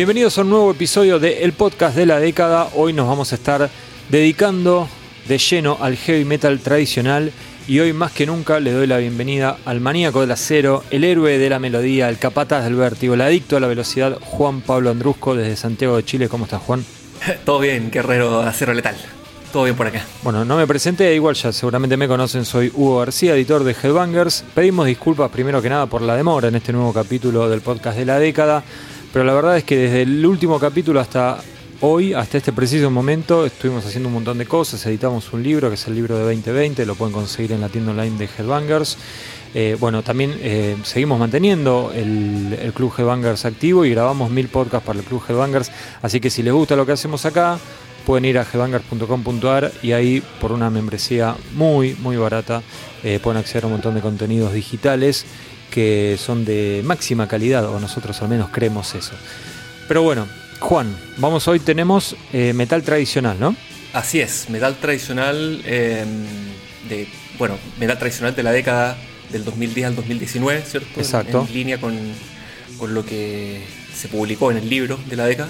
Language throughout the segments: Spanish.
Bienvenidos a un nuevo episodio de El Podcast de la Década. Hoy nos vamos a estar dedicando de lleno al heavy metal tradicional y hoy más que nunca le doy la bienvenida al maníaco del acero, el héroe de la melodía, el capataz del vértigo, el adicto a la velocidad, Juan Pablo Andrusco desde Santiago de Chile. ¿Cómo estás, Juan? Todo bien, guerrero acero letal. Todo bien por acá. Bueno, no me presenté, igual ya seguramente me conocen, soy Hugo García, editor de Headbangers. Pedimos disculpas primero que nada por la demora en este nuevo capítulo del podcast de la década, pero la verdad es que desde el último capítulo hasta hoy, hasta este preciso momento, estuvimos haciendo un montón de cosas, editamos un libro que es el libro de 2020, lo pueden conseguir en la tienda online de Headbangers. Eh, bueno, también eh, seguimos manteniendo el, Club Headbangers activo y grabamos mil podcasts para el Club Headbangers, así que si les gusta lo que hacemos acá, pueden ir a headbangers.com.ar y ahí por una membresía muy, muy barata eh, pueden acceder a un montón de contenidos digitales que son de máxima calidad, o nosotros al menos creemos eso. Pero bueno, Juan, vamos hoy tenemos eh, metal tradicional, ¿no? Así es, metal tradicional eh, de, bueno, metal tradicional de la década del 2010 al 2019, ¿cierto? Exacto. En, en línea con, con lo que se publicó en el libro de la década.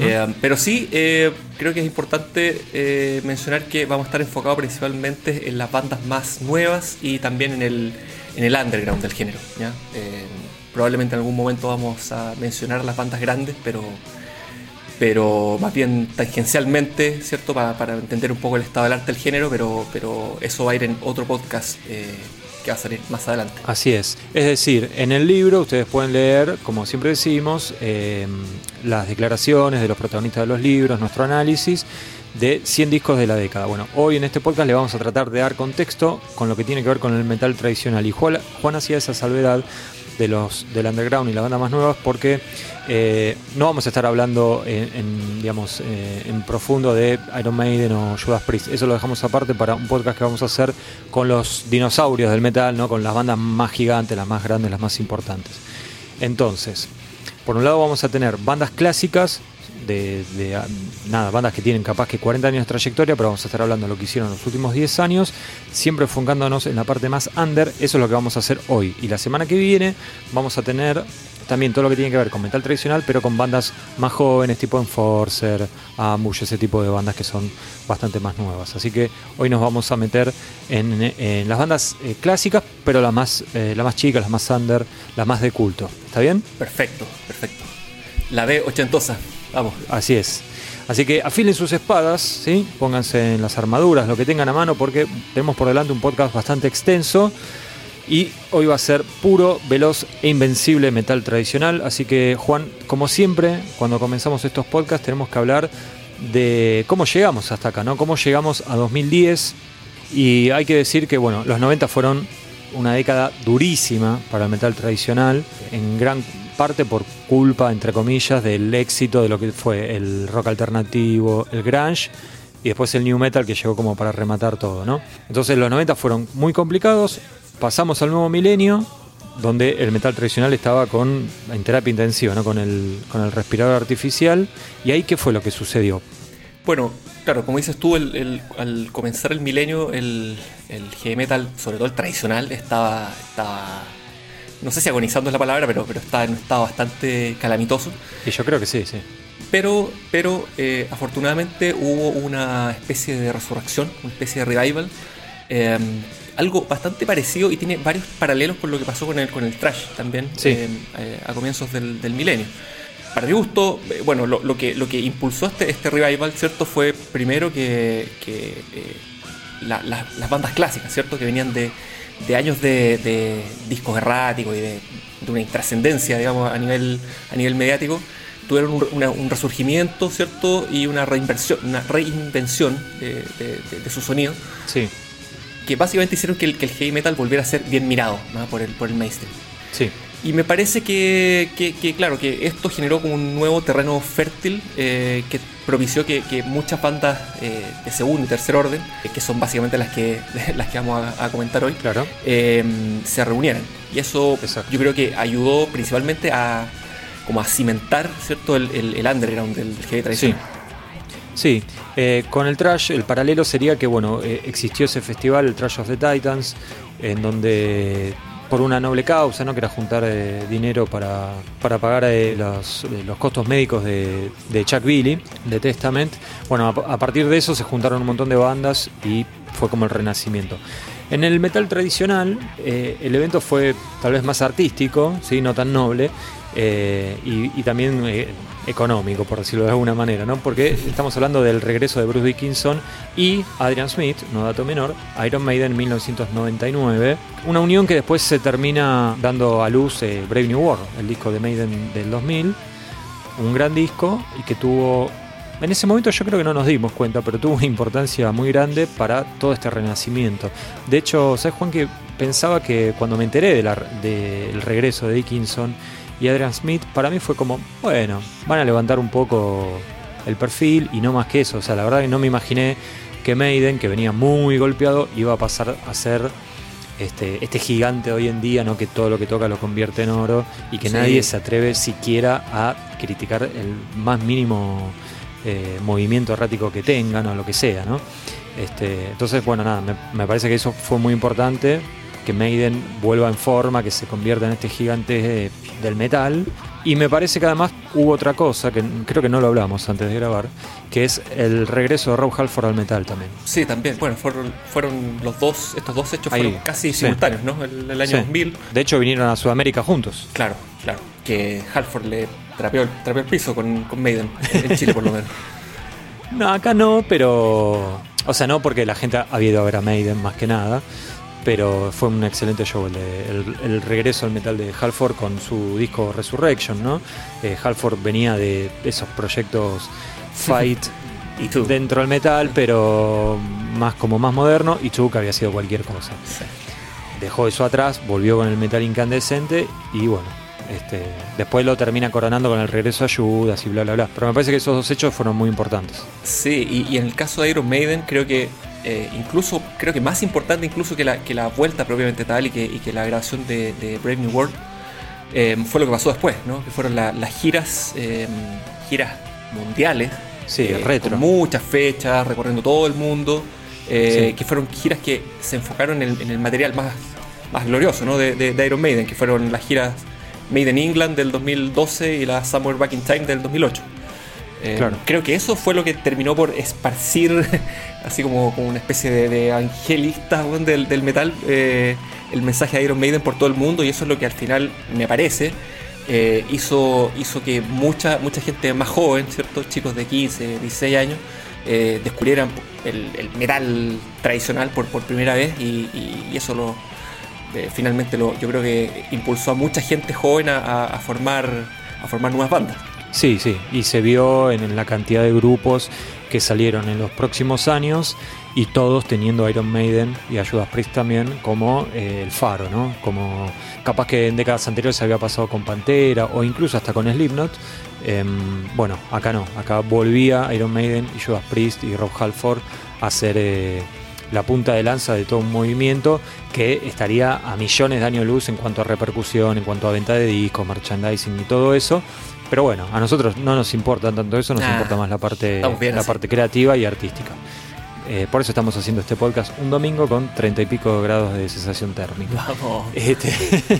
Eh, pero sí, eh, creo que es importante mencionar que vamos a estar enfocados principalmente en las bandas más nuevas y también en el, en el underground del género. ¿ya? Eh, probablemente en algún momento vamos a mencionar las bandas grandes, pero, pero más bien tangencialmente, ¿cierto? Para, para entender un poco el estado del arte del género, pero, pero eso va a ir en otro podcast eh, que va a salir más adelante. Así es. Es decir, en el libro ustedes pueden leer, como siempre decimos, eh, las declaraciones de los protagonistas de los libros, nuestro análisis de 100 discos de la década. Bueno, hoy en este podcast le vamos a tratar de dar contexto con lo que tiene que ver con el metal tradicional. Y Juan, Juan hacía esa salvedad de los del underground y las bandas más nuevas porque eh, no vamos a estar hablando en, digamos eh, en profundo de Iron Maiden o Judas Priest eso lo dejamos aparte para un podcast que vamos a hacer con los dinosaurios del metal no con las bandas más gigantes las más grandes las más importantes entonces por un lado vamos a tener bandas clásicas de, de, nada, bandas que tienen capaz que 40 años de trayectoria, pero vamos a estar hablando de lo que hicieron en los últimos 10 años, siempre enfocándonos en la parte más under, eso es lo que vamos a hacer hoy. Y la semana que viene vamos a tener también todo lo que tiene que ver con metal tradicional, pero con bandas más jóvenes, tipo Enforcer, Ambush, ese tipo de bandas que son bastante más nuevas. Así que hoy nos vamos a meter en, las bandas eh, clásicas, pero las más, eh, la más chicas, las más under, las más de culto. ¿Está bien? Perfecto, perfecto. La B ochentosa. Vamos. Así es. Así que afilen sus espadas, ¿sí? pónganse en las armaduras, lo que tengan a mano, porque tenemos por delante un podcast bastante extenso. Y hoy va a ser puro, veloz e invencible metal tradicional. Así que, Juan, como siempre, cuando comenzamos estos podcasts, tenemos que hablar de cómo llegamos hasta acá, ¿no? Cómo llegamos a 2010. Y hay que decir que, bueno, los 90 fueron una década durísima para el metal tradicional, en gran parte por culpa, entre comillas, del éxito de lo que fue el rock alternativo, el grunge y después el new metal que llegó como para rematar todo, ¿no? Entonces los 90 fueron muy complicados, pasamos al nuevo milenio, donde el metal tradicional estaba con en terapia intensiva, ¿no? con, el, con el respirador artificial, y ahí qué fue lo que sucedió. Bueno, claro, como dices tú, al comenzar el milenio, el, el heavy metal, sobre todo el tradicional, estaba, estaba no sé si agonizando es la palabra, pero, pero está en un estado bastante calamitoso. Y yo creo que sí, sí. Pero, pero eh, afortunadamente hubo una especie de resurrección, una especie de revival. Eh, algo bastante parecido y tiene varios paralelos con lo que pasó con el, con el trash también sí. eh, a comienzos del, del, milenio. Para mi gusto, bueno, lo, lo, que, lo que impulsó este, este revival, ¿cierto? Fue primero que, que la, la, las bandas clásicas, ¿cierto? Que venían de, de años de, de, discos erráticos y de, de una intrascendencia, digamos, a nivel, a nivel mediático, tuvieron un, una, un, resurgimiento, ¿cierto? Y una reinversión, una reinvención de, de su sonido. Sí. Que básicamente hicieron que el, que el, heavy metal volviera a ser bien mirado ¿no? por, el, por el mainstream. Sí. Y me parece que, que, que, claro, que esto generó como un nuevo terreno fértil eh, que propició que, que muchas bandas eh, de segundo y tercer orden, eh, que son básicamente las que, las que vamos a, a comentar hoy, claro. Eh, se reunieran. Y eso Exacto. yo creo que ayudó principalmente a, como a cimentar ¿cierto? El, el, el underground del, del heavy tradicional. Sí. Sí, eh, con el trash el paralelo sería que bueno eh, existió ese festival, el Trash of the Titans, en donde por una noble causa, ¿no? que era juntar eh, dinero para, para pagar eh, los, eh, los, costos médicos de, Chuck Billy, de Testament. Bueno, a, partir de eso se juntaron un montón de bandas y fue como el renacimiento. En el metal tradicional, el evento fue tal vez más artístico, ¿sí? no tan noble, y, también económico, por decirlo de alguna manera, ¿no? Porque estamos hablando del regreso de Bruce Dickinson y Adrian Smith, no dato menor, Iron Maiden 1999, una unión que después se termina dando a luz eh, Brave New World, el disco de Maiden del 2000, un gran disco y que tuvo en ese momento yo creo que no nos dimos cuenta, pero tuvo una importancia muy grande para todo este renacimiento. De hecho, ¿sabes Juan que pensaba que cuando me enteré del de regreso de Dickinson y Adrian Smith, para mí fue como, bueno, van a levantar un poco el perfil y no más que eso. O sea, la verdad que no me imaginé que Maiden, que venía muy golpeado, iba a pasar a ser este, este gigante hoy en día, ¿no? que todo lo que toca lo convierte en oro y que sí. nadie se atreve siquiera a criticar el más mínimo eh, movimiento errático que tengan o lo que sea. ¿no? Este, entonces, bueno, nada, me, me parece que eso fue muy importante que Maiden vuelva en forma, que se convierta en este gigante del metal. Y me parece que además hubo otra cosa, que creo que no lo hablamos antes de grabar, que es el regreso de Rob Halford al metal también. Sí, también. Bueno, fueron, fueron los dos, estos dos hechos Ahí, fueron casi simultáneos. ¿no? El, el año sí. 2000. De hecho, vinieron a Sudamérica juntos. Claro, claro. Que Halford le trapeó, trapeó el piso con, con Maiden, en Chile por lo menos. no, acá no, pero... O sea, no porque la gente había ido a ver a Maiden más que nada, pero fue un excelente show el, de, el, el, regreso al metal de Halford con su disco Resurrection, ¿no? Eh, Halford venía de esos proyectos Fight dentro del metal, pero más como más moderno, y Chuck había sido cualquier cosa. Dejó eso atrás, volvió con el metal incandescente y bueno, este, después lo termina coronando con el regreso a Judas y bla bla bla. Pero me parece que esos dos hechos fueron muy importantes. Sí, y, y en el caso de Iron Maiden creo que eh, incluso, creo que más importante incluso que la, que la vuelta propiamente tal y que, y que la grabación de, de, Brave New World, eh, fue lo que pasó después, ¿no? Que fueron la, las giras, eh, giras mundiales. Sí, retro. Con muchas fechas, recorriendo todo el mundo. Sí. Que fueron giras que se enfocaron en, en el material más, más glorioso ¿no? de, de, de, Iron Maiden, que fueron las giras Made in England del 2012 y la Somewhere Back in Time del 2008. Eh, claro. Creo que eso fue lo que terminó por esparcir, así como, como una especie de, de bueno, del, del, metal, eh, el mensaje de Iron Maiden por todo el mundo y eso es lo que al final me parece. Eh, hizo, hizo que mucha, mucha gente más joven, ¿cierto? chicos de 15, 16 años, descubrieran el, el, metal tradicional por, por primera vez y, y, y eso lo, finalmente lo, yo creo que impulsó a mucha gente joven a, a, formar, a formar nuevas bandas. Sí, sí, y se vio en la cantidad de grupos que salieron en los próximos años y todos teniendo Iron Maiden y a Judas Priest también como eh, el faro, ¿no? Como capaz que en décadas anteriores se había pasado con Pantera o incluso hasta con Slipknot. Eh, bueno, acá no, acá volvía Iron Maiden y Judas Priest y Rob Halford a ser eh, la punta de lanza de todo un movimiento que estaría a millones de años luz en cuanto a repercusión, en cuanto a venta de discos, merchandising y todo eso pero bueno, a nosotros no nos importa tanto eso, nos importa más la parte, la parte creativa y artística. Eh, por eso estamos haciendo este podcast un domingo con treinta y pico grados de sensación térmica. Vamos. Este,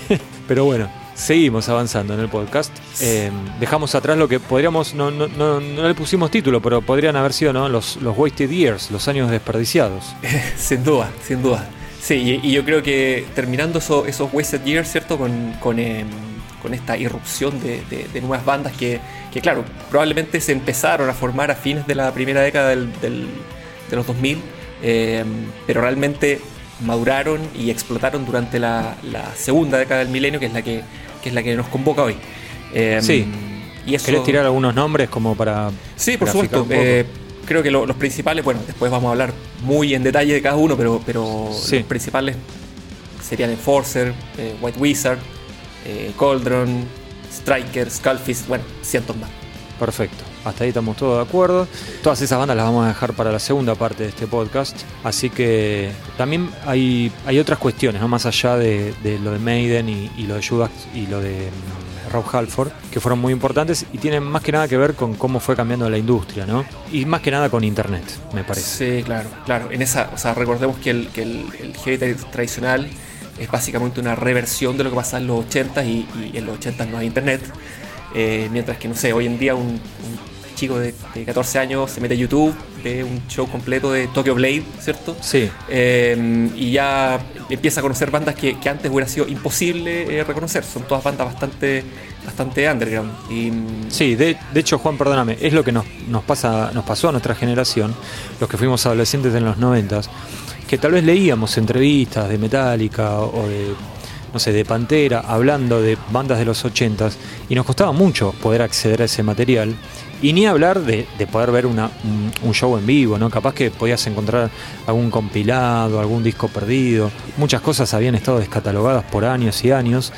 pero bueno, seguimos avanzando en el podcast. Eh, dejamos atrás lo que podríamos, no, no, no, no, le pusimos título, pero podrían haber sido ¿no? los, los wasted years, los años desperdiciados. sin duda, sin duda. Sí, y, y yo creo que terminando eso, esos wasted years, ¿cierto? Con, con eh, con esta irrupción de, de, de nuevas bandas que, que, claro, probablemente se empezaron a formar a fines de la primera década del, del, de los 2000, eh, pero realmente maduraron y explotaron durante la, la, segunda década del milenio, que es la que, que, es la que nos convoca hoy. Eh, sí. Y eso... ¿Querés tirar algunos nombres como para... Sí, por supuesto. Eh, creo que lo, los principales, bueno, después vamos a hablar muy en detalle de cada uno, pero, pero sí. los principales serían Enforcer, White Wizard, eh, Coldron, Striker, Skullfist, bueno, cientos más. Perfecto, hasta ahí estamos todos de acuerdo. Todas esas bandas las vamos a dejar para la segunda parte de este podcast. Así que también hay, hay otras cuestiones, ¿no? más allá de, de lo de Maiden y, y, lo de Judas y lo de Rob Halford, que fueron muy importantes y tienen más que nada que ver con cómo fue cambiando la industria, ¿no? Y más que nada con internet, me parece. Sí, claro, claro. En esa, o sea, recordemos que el, que el, el heavy tradicional es básicamente una reversión de lo que pasaba en los 80 y, y en los 80 no hay internet. Eh, mientras que, no sé, hoy en día un, un chico de, de 14 años se mete a YouTube, ve un show completo de Tokyo Blade, ¿cierto? Sí. Eh, y ya empieza a conocer bandas que, que antes hubiera sido imposible eh, reconocer. Son todas bandas bastante, bastante underground. Y, Sí, de, de hecho, Juan, perdóname, es lo que nos, nos, pasa, nos pasó a nuestra generación, los que fuimos adolescentes en los noventas, que tal vez leíamos entrevistas de Metallica o de, no sé, de Pantera, hablando de bandas de los ochentas, y nos costaba mucho poder acceder a ese material. Y ni hablar de, de poder ver una, un, un show en vivo, ¿no? Capaz que podías encontrar algún compilado, algún disco perdido. Muchas cosas habían estado descatalogadas por años y años.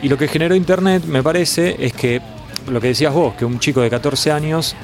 Y lo que generó Internet, me parece, es que lo que decías vos, que un chico de 14 años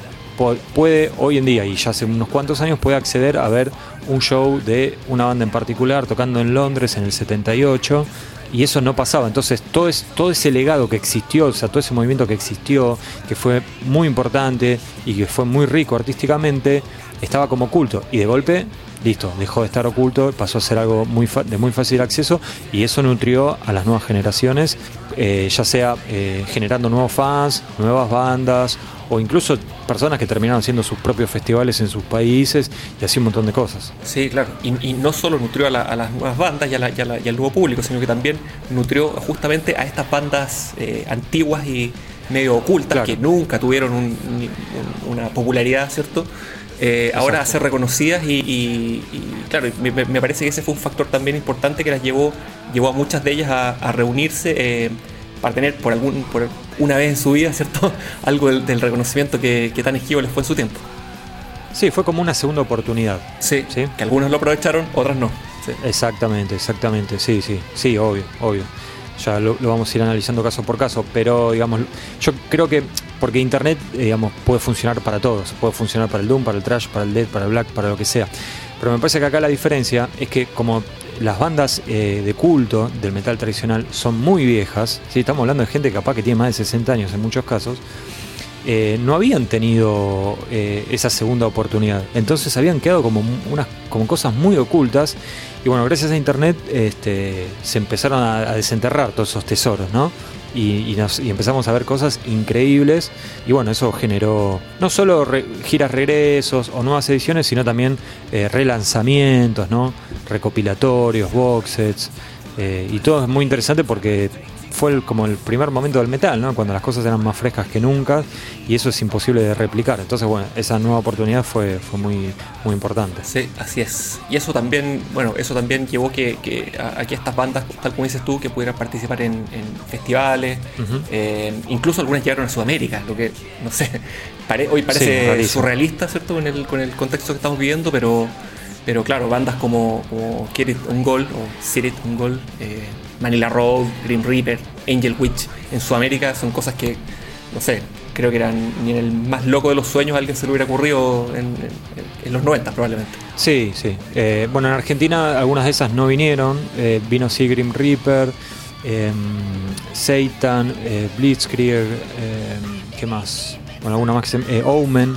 puede hoy en día, y ya hace unos cuantos años, puede acceder a ver un show de una banda en particular tocando en Londres en el 78. Y eso no pasaba. Entonces, todo, es, todo ese legado que existió, o sea, todo ese movimiento que existió, que fue muy importante y que fue muy rico artísticamente, estaba como oculto. Y de golpe, listo, dejó de estar oculto, pasó a ser algo muy fa- de muy fácil acceso y eso nutrió a las nuevas generaciones, eh, ya sea eh, generando nuevos fans, nuevas bandas o incluso personas que terminaron haciendo sus propios festivales en sus países y así un montón de cosas. Sí, claro. Y, y no solo nutrió a, la- a las nuevas bandas y, a la- y a la- y al nuevo público, sino que también nutrió justamente a estas bandas eh, antiguas y medio ocultas Claro. que nunca tuvieron un- una popularidad, ¿cierto? Eh, ahora a ser reconocidas y, y- y, claro, me, me- me parece que ese fue un factor también importante que las llevó, llevó a muchas de ellas a, a reunirse eh, para tener por algún por una vez en su vida, ¿cierto? Algo del, del reconocimiento que, que tan esquivo les fue en su tiempo. Sí, fue como una segunda oportunidad. Sí, Sí. que algunos lo aprovecharon, otras no. Sí. Exactamente, exactamente, sí, sí, sí, obvio, obvio. Ya lo, lo vamos a ir analizando caso por caso, pero digamos, yo creo que porque Internet, eh, digamos, puede funcionar para todos, puede funcionar para el Doom, para el Trash, para el Dead, para el Black, para lo que sea. Pero me parece que acá la diferencia es que como las bandas eh, de culto del metal tradicional son muy viejas, ¿sí? estamos hablando de gente capaz que tiene más de 60 años en muchos casos, eh, no habían tenido esa segunda oportunidad. Entonces habían quedado como unas como cosas muy ocultas. Y bueno, gracias a internet este, se empezaron a desenterrar todos esos tesoros, ¿no? Y, y nos- y empezamos a ver cosas increíbles. Y bueno, eso generó no solo re- giras regresos o nuevas ediciones, sino también eh, relanzamientos, ¿no? Recopilatorios, box sets. eh, y todo es muy interesante porque fue el- como el primer momento del metal, ¿no? Cuando las cosas eran más frescas que nunca y eso es imposible de replicar. Entonces, bueno, esa nueva oportunidad fue, fue muy, muy importante. Sí, así es. Y eso también, bueno, eso también llevó que, que a, a que estas bandas, tal como dices tú, que pudieran participar en, en festivales, eh, incluso algunas llegaron a Sudamérica, lo que, no sé, pare- hoy parece Sí, surrealista, ¿cierto? Con el, con el contexto que estamos viviendo, pero, pero claro, bandas como, como Get It Un Gol o Sit It Un Gol, eh, Manila Road, Green Reaper, Angel Witch en Sudamérica son cosas que, no sé, creo que eran ni en el más loco de los sueños a alguien se le hubiera ocurrido en, los 90 probablemente. Sí, sí. Eh, bueno, en Argentina algunas de esas no vinieron. Eh, vino sí Grim Reaper, eh, Satan, Blitzkrieg, eh, ¿qué más? Bueno, alguna más que se- eh, Omen,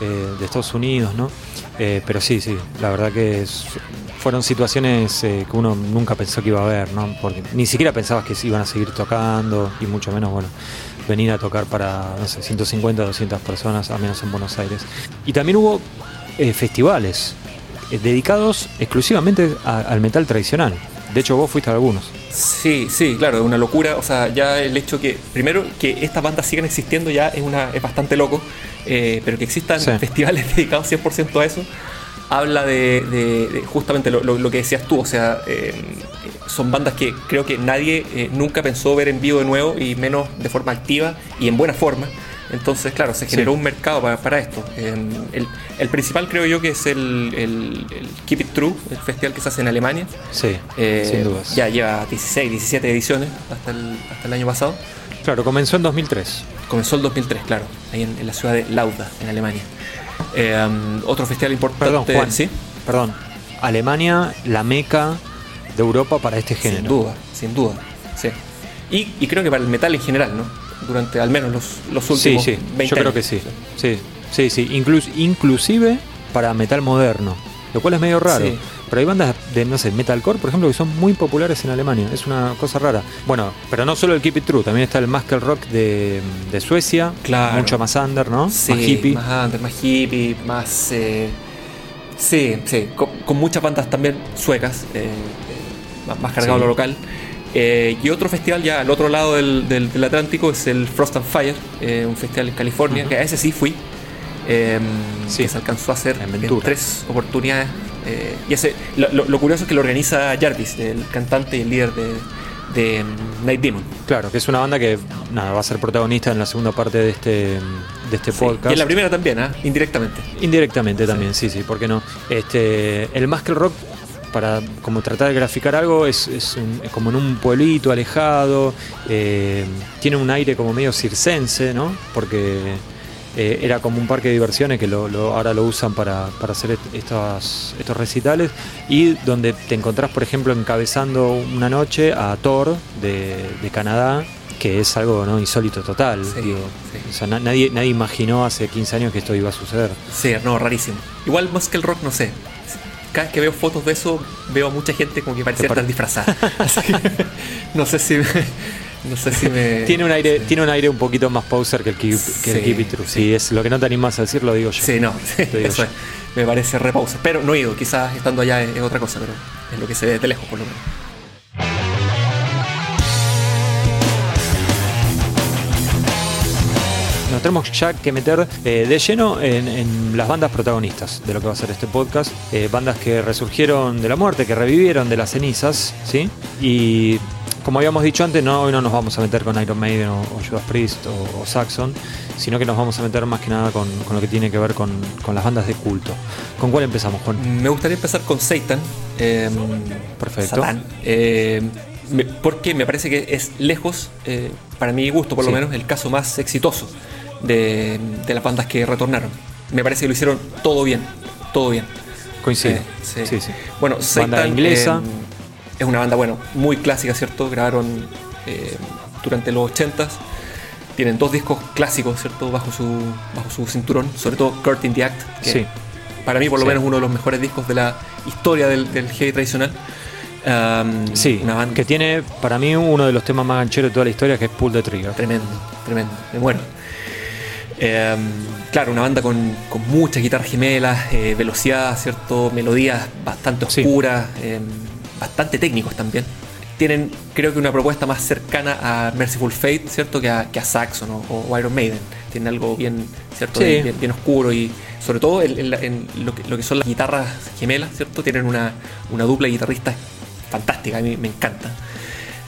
de Estados Unidos, ¿no? Eh, pero sí, sí, la verdad que es- fueron situaciones eh, que uno nunca pensó que iba a ver, ¿no? Porque ni siquiera pensabas que iban a seguir tocando y mucho menos, bueno, venir a tocar para, no sé, 150, 200 personas, al menos en Buenos Aires. Y también hubo eh, festivales eh, dedicados exclusivamente a- al metal tradicional. De hecho, vos fuiste a algunos. Sí, sí, claro, es una locura. O sea, ya el hecho que, primero, que estas bandas sigan existiendo ya es, una, es bastante loco, eh, pero que existan Sí. festivales dedicados 100% a eso, habla de, de- de justamente lo, lo- lo que decías tú. O sea, eh, son bandas que creo que nadie eh, nunca pensó ver en vivo de nuevo y menos de forma activa y en buena forma. Entonces, claro, se generó Sí. un mercado para, para esto. Eh, el, el principal creo yo que es el, el- el Keep It True, el festival que se hace en Alemania. Sí, Eh, sin dudas. Ya lleva 16, 17 ediciones hasta el, hasta el año pasado. Claro, comenzó en 2003. Comenzó el 2003, claro, ahí en, en la ciudad de Lauda, en Alemania. Eh, um, otro festival importante. Perdón, Juan. ¿sí? Perdón. Alemania, la meca de Europa para este género. Sin duda, sin duda. Sí. Y, y creo que para el metal en general, ¿no? Durante al menos los, los Sí, últimos sí, 20 yo creo años. que sí. Sí, sí, sí. Inclus- inclusive para metal moderno. Lo cual es medio raro. Sí. Pero hay bandas de, no sé, metalcore, por ejemplo, que son muy populares en Alemania. Es una cosa rara. Bueno, pero no solo el Keep It True, también está el Muscle Rock de, Suecia. Claro. Mucho más under, ¿no? Sí, más hippie. Más under, más hippie, más. Eh, sí, sí. Con, muchas bandas también suecas, eh, eh, más, cargado lo local. y otro festival ya al otro lado del, Atlántico es el Frost and Fire, un festival en California, que a ese sí fui. Sí. que se alcanzó a hacer en, tres oportunidades. Eh, y ese, lo, curioso es que lo organiza Jarvis, el cantante y el líder de, de Night Demon. Claro, que es una banda que nada, va a ser protagonista en la segunda parte de este, de este podcast. Y en la primera también, ¿ah? indirectamente. Indirectamente también, sí, sí, ¿por qué no? Este, el Muscle Rock para como tratar de graficar algo es, es, como en un pueblito alejado eh, tiene un aire como medio circense no porque eh, era como un parque de diversiones que lo, ahora lo usan para, hacer estos, estos recitales y donde te encontrás, por ejemplo, encabezando una noche a Thor de, Canadá, que es algo ¿no? insólito total. nadie, nadie imaginó hace 15 años que esto iba a suceder. Sí, no, rarísimo. Igual más que el rock, no sé. Cada vez que veo fotos de eso, veo a mucha gente como que parece estar disfrazada. no sé si... No sé si me. tiene un aire, tiene un aire un poquito más poser que el Keep, que It True. Sí. es lo que no te animas a decir, lo digo yo. Sí, no, eso me parece re Pero no he ido, quizás estando allá es, otra cosa, pero es lo que se ve de lejos por lo menos. nos tenemos ya que meter eh, de lleno en, las bandas protagonistas de lo que va a ser este podcast. Eh, bandas que resurgieron de la muerte, que revivieron de las cenizas, ¿sí? Y como habíamos dicho antes, no, hoy no nos vamos a meter con Iron Maiden o, Judas Priest o, Saxon, sino que nos vamos a meter más que nada con, lo que tiene que ver con, las bandas de culto. ¿Con cuál empezamos, Juan? Me gustaría empezar con Satan. Em, Perfecto. Satan, em, porque me parece que es lejos, eh, para mi gusto por lo menos, el caso más exitoso de, las bandas que retornaron. Me parece que lo hicieron todo bien, todo bien. Coincide. Eh, sí. sí, Bueno, Banda inglesa. Es una banda, bueno, muy clásica, ¿cierto? Grabaron eh, durante los 80s. Tienen dos discos clásicos, ¿cierto? Bajo su, bajo su cinturón, sobre todo Kurt in the Act, que sí. para mí por lo menos uno de los mejores discos de la historia del, del heavy tradicional. sí, una banda... que tiene para mí uno de los temas más gancheros de toda la historia, que es Pull the Trigger. Tremendo, tremendo, me muero. Em, claro, una banda con, con muchas guitarras gemelas, eh, velocidad, ¿cierto? Melodías bastante oscuras. Em, bastante técnicos también. Tienen, creo que, una propuesta más cercana a Merciful Fate, ¿cierto? Que a, que a Saxon o, Iron Maiden. Tienen algo bien, ¿cierto? Bien, oscuro y, sobre todo, en, lo, que, son las guitarras gemelas, ¿cierto? Tienen una, una dupla de guitarristas fantástica, a mí me encanta.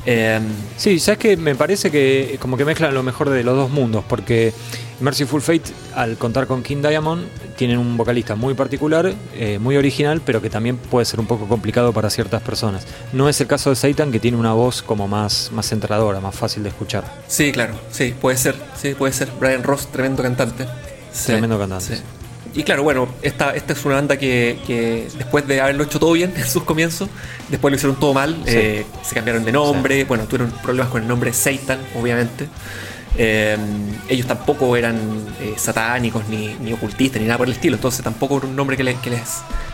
Em, sí, sabes que me parece que como que mezclan lo mejor de los dos mundos, porque Mercyful Fate, al contar con King Diamond, tienen un vocalista muy particular, eh, muy original, pero que también puede ser un poco complicado para ciertas personas. No es el caso de Satan, que tiene una voz como más, más centradora, más fácil de escuchar. Sí, claro, sí, puede ser, sí, puede ser. Brian Ross, tremendo cantante. Tremendo cantante. Y claro, bueno, esta, esta es una banda que, después de haberlo hecho todo bien en sus comienzos, después lo hicieron todo mal, eh, se cambiaron de nombre, bueno, tuvieron problemas con el nombre Satan, obviamente. Eh, ellos tampoco eran eh, satánicos ni, ocultistas ni nada por el estilo, entonces tampoco era un nombre que, les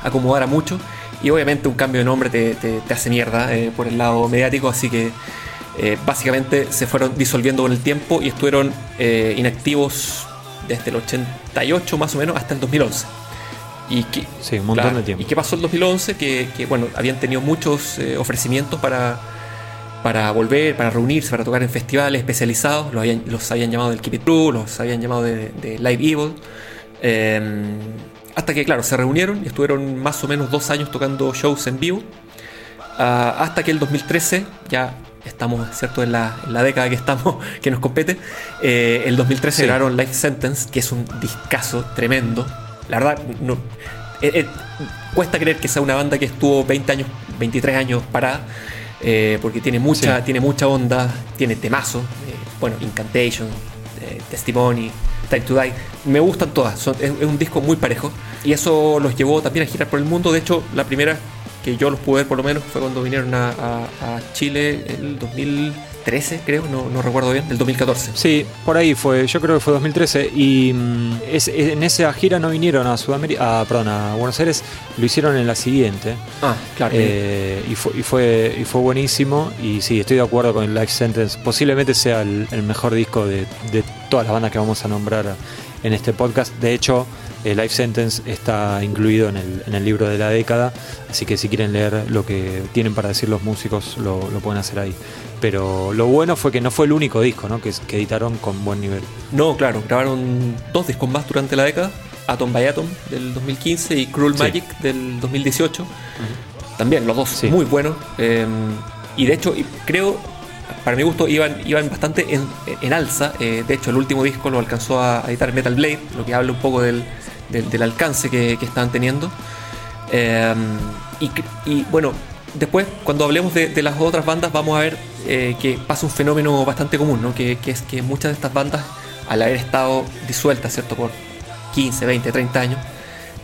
acomodara mucho. Y obviamente un cambio de nombre te, hace mierda por el lado mediático, así que básicamente se fueron disolviendo con el tiempo y estuvieron inactivos desde el 88 más o menos hasta el 2011. Y sí, un montón de tiempo. ¿Y qué pasó en el 2011? Que, bueno, habían tenido muchos eh, ofrecimientos para, para volver, para reunirse, para tocar en festivales especializados. Los habían, los habían llamado del Keep It True, los habían llamado de, Live Evil. Em, hasta que, claro, se reunieron y estuvieron más o menos dos años tocando shows en vivo. Ah, hasta que el 2013, ya estamos cierto en la, década que estamos que nos compete. Eh, el 2013 grabaron Life Sentence que es un discazo tremendo. La verdad no eh, eh, cuesta creer que sea una banda que estuvo 20 años 23 años parada porque tiene mucha tiene mucha onda tiene temazo bueno Incantation Testimony Time to Die. Me gustan todas es, un disco muy parejo y eso los llevó también a girar por el mundo. De hecho la primera que yo los pude ver por lo menos fue cuando vinieron a, Chile el 2013 2013, creo, no, no, recuerdo bien, del 2014. Sí, por ahí fue, yo creo que fue 2013 y mm, en esa gira no vinieron a Sudamérica, perdón, a Buenos Aires, lo hicieron en la siguiente. Ah, claro. Eh, y, fue, y, fue, y fue buenísimo y sí, estoy de acuerdo con el Life Sentence, posiblemente sea el, mejor disco de, de todas las bandas que vamos a nombrar en este podcast. De hecho, el Life Sentence está incluido en el, en el, libro de la década, así que si quieren leer lo que tienen para decir los músicos, lo, pueden hacer ahí. Pero lo bueno fue que no fue el único disco ¿no? que, que, editaron con buen nivel. No, claro, grabaron dos discos más durante la década, Atom by Atom del 2015 y Cruel Magic del 2018. También los dos muy buenos. Eh, y de hecho, creo para mi gusto iban, iban bastante en, alza. Eh, de hecho, el último disco lo alcanzó a editar Metal Blade, lo que habla un poco del, alcance que, estaban teniendo. Eh, y, bueno, después, cuando hablemos de, las otras bandas, vamos a ver eh, que pasa un fenómeno bastante común, ¿no? que, es que muchas de estas bandas, al haber estado disueltas, ¿cierto? Por 15, 20, 30 años,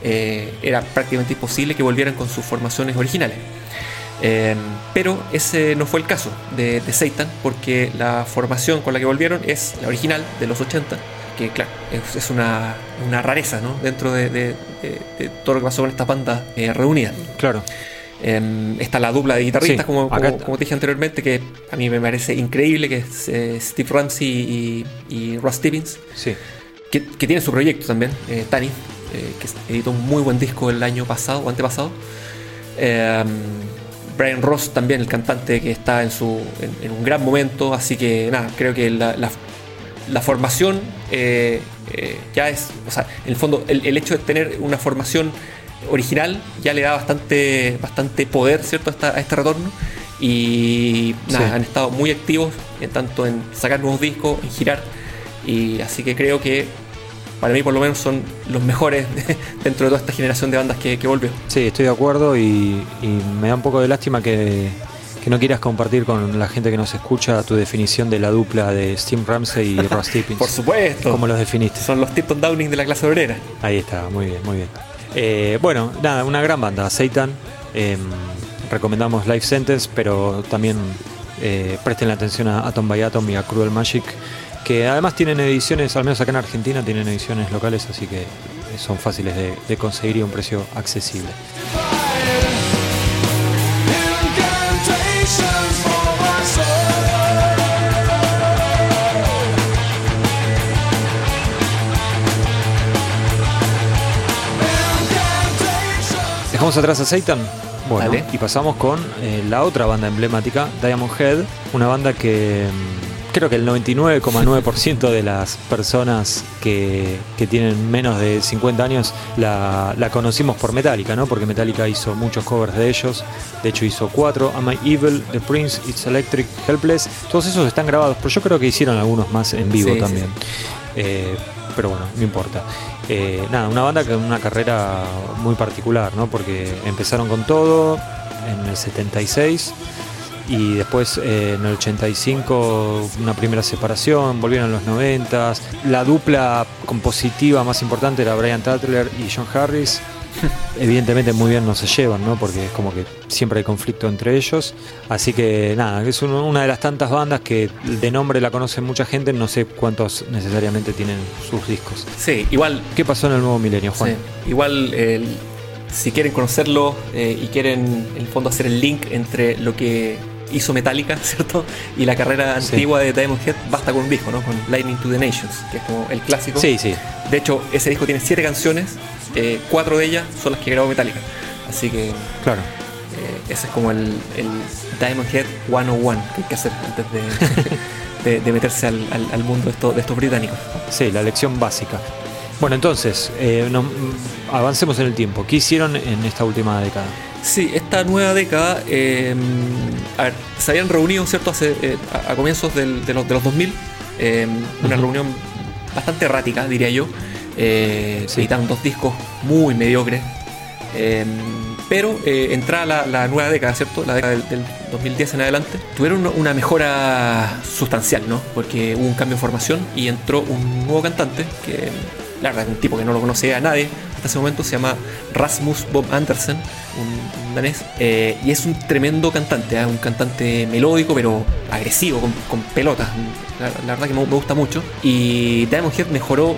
era prácticamente imposible que volvieran con sus formaciones originales. Em, pero ese no fue el caso de, Satan, porque la formación con la que volvieron es la original de los 80, que claro, es, una, rareza ¿no? dentro de, todo lo que pasó con estas bandas eh, reunidas. Claro. Em, está la dupla de guitarristas, como, como, te dije anteriormente, que a mí me parece increíble, que es eh, Steve Ramsey y, y Ross Stevens, sí. que, tiene su proyecto también, eh, Tani, que editó un muy buen disco el año pasado o antepasado. Brian Ross también, el cantante que está en, su, en, un gran momento, así que nada, creo que la, la, formación eh, eh, ya es, o sea, en el fondo el, hecho de tener una formación original ya le da bastante, bastante poder, ¿cierto?, a, este retorno. Y nada, han estado muy activos, eh, tanto en sacar nuevos discos, en girar. Y así que creo que para mí por lo menos son los mejores dentro de toda esta generación de bandas que, volvió. Sí, estoy de acuerdo y, me da un poco de lástima que, no quieras compartir con la gente que nos escucha tu definición de la dupla de Steve Ramsey y Ross Tippins. por supuesto. ¿Cómo los definiste? Son los Tipton Downing de la clase obrera. Ahí está, muy bien, muy bien. Eh, bueno, nada, una gran banda, Satan. Em, recomendamos Life Sentence, pero también eh, presten la atención a Atom by Atom y a Cruel Magic que además tienen ediciones, al menos acá en Argentina, tienen ediciones locales, así que son fáciles de, conseguir y a un precio accesible. Dejamos atrás a Satan. Bueno, y pasamos con eh, la otra banda emblemática, Diamond Head, una banda que mm, creo que el 99,9% de las personas que, tienen menos de 50 años la, conocimos por Metallica, ¿no? Porque Metallica hizo muchos covers de ellos. De hecho, hizo cuatro: Am I Evil, The Prince, It's Electric, Helpless. Todos esos están grabados, pero yo creo que hicieron algunos más en vivo también. Eh, pero bueno, no importa. Eh, nada, una banda con una carrera muy particular, ¿no? Porque empezaron con todo en el 76 y después eh, en el 85 una primera separación, volvieron en los 90. La dupla compositiva más importante era Brian Tatler y John Harris. Evidentemente muy bien no se llevan, ¿no? Porque es como que siempre hay conflicto entre ellos. Así que nada, es una de las tantas bandas que de nombre la conoce mucha gente, no sé cuántos necesariamente tienen sus discos. Sí, igual. ¿Qué pasó en el nuevo milenio, Juan? igual si quieren conocerlo eh, y quieren en el fondo hacer el link entre lo que hizo Metallica, ¿cierto? Y la carrera antigua de Diamond Head basta con un disco, ¿no? Con Lightning to the Nations, que es como el clásico. Sí, sí. De hecho, ese disco tiene siete canciones, eh, cuatro de ellas son las que grabó Metallica. Así que. Claro. Eh, ese es como el, Diamond Head 101 que hay que hacer antes de, meterse al, mundo de, estos británicos. Sí, la lección básica. Bueno, entonces, eh, avancemos en el tiempo. ¿Qué hicieron en esta última década? Sí, esta nueva década, a ver, se habían reunido, ¿cierto?, Hace, eh, a, comienzos de, los, de los 2000, em, una reunión bastante errática, diría yo. Eh, Se editaron dos discos muy mediocres. Em, pero eh, entrada la, nueva década, ¿cierto? La década del, 2010 en adelante, tuvieron una mejora sustancial, ¿no? Porque hubo un cambio de formación y entró un nuevo cantante que la verdad, un tipo que no lo conocía a nadie hasta ese momento, se llama Rasmus Bob Andersen, un, danés, eh, y es un tremendo cantante, ¿eh? un cantante melódico pero agresivo, con, pelotas, la, verdad que me, gusta mucho, y Diamond Head mejoró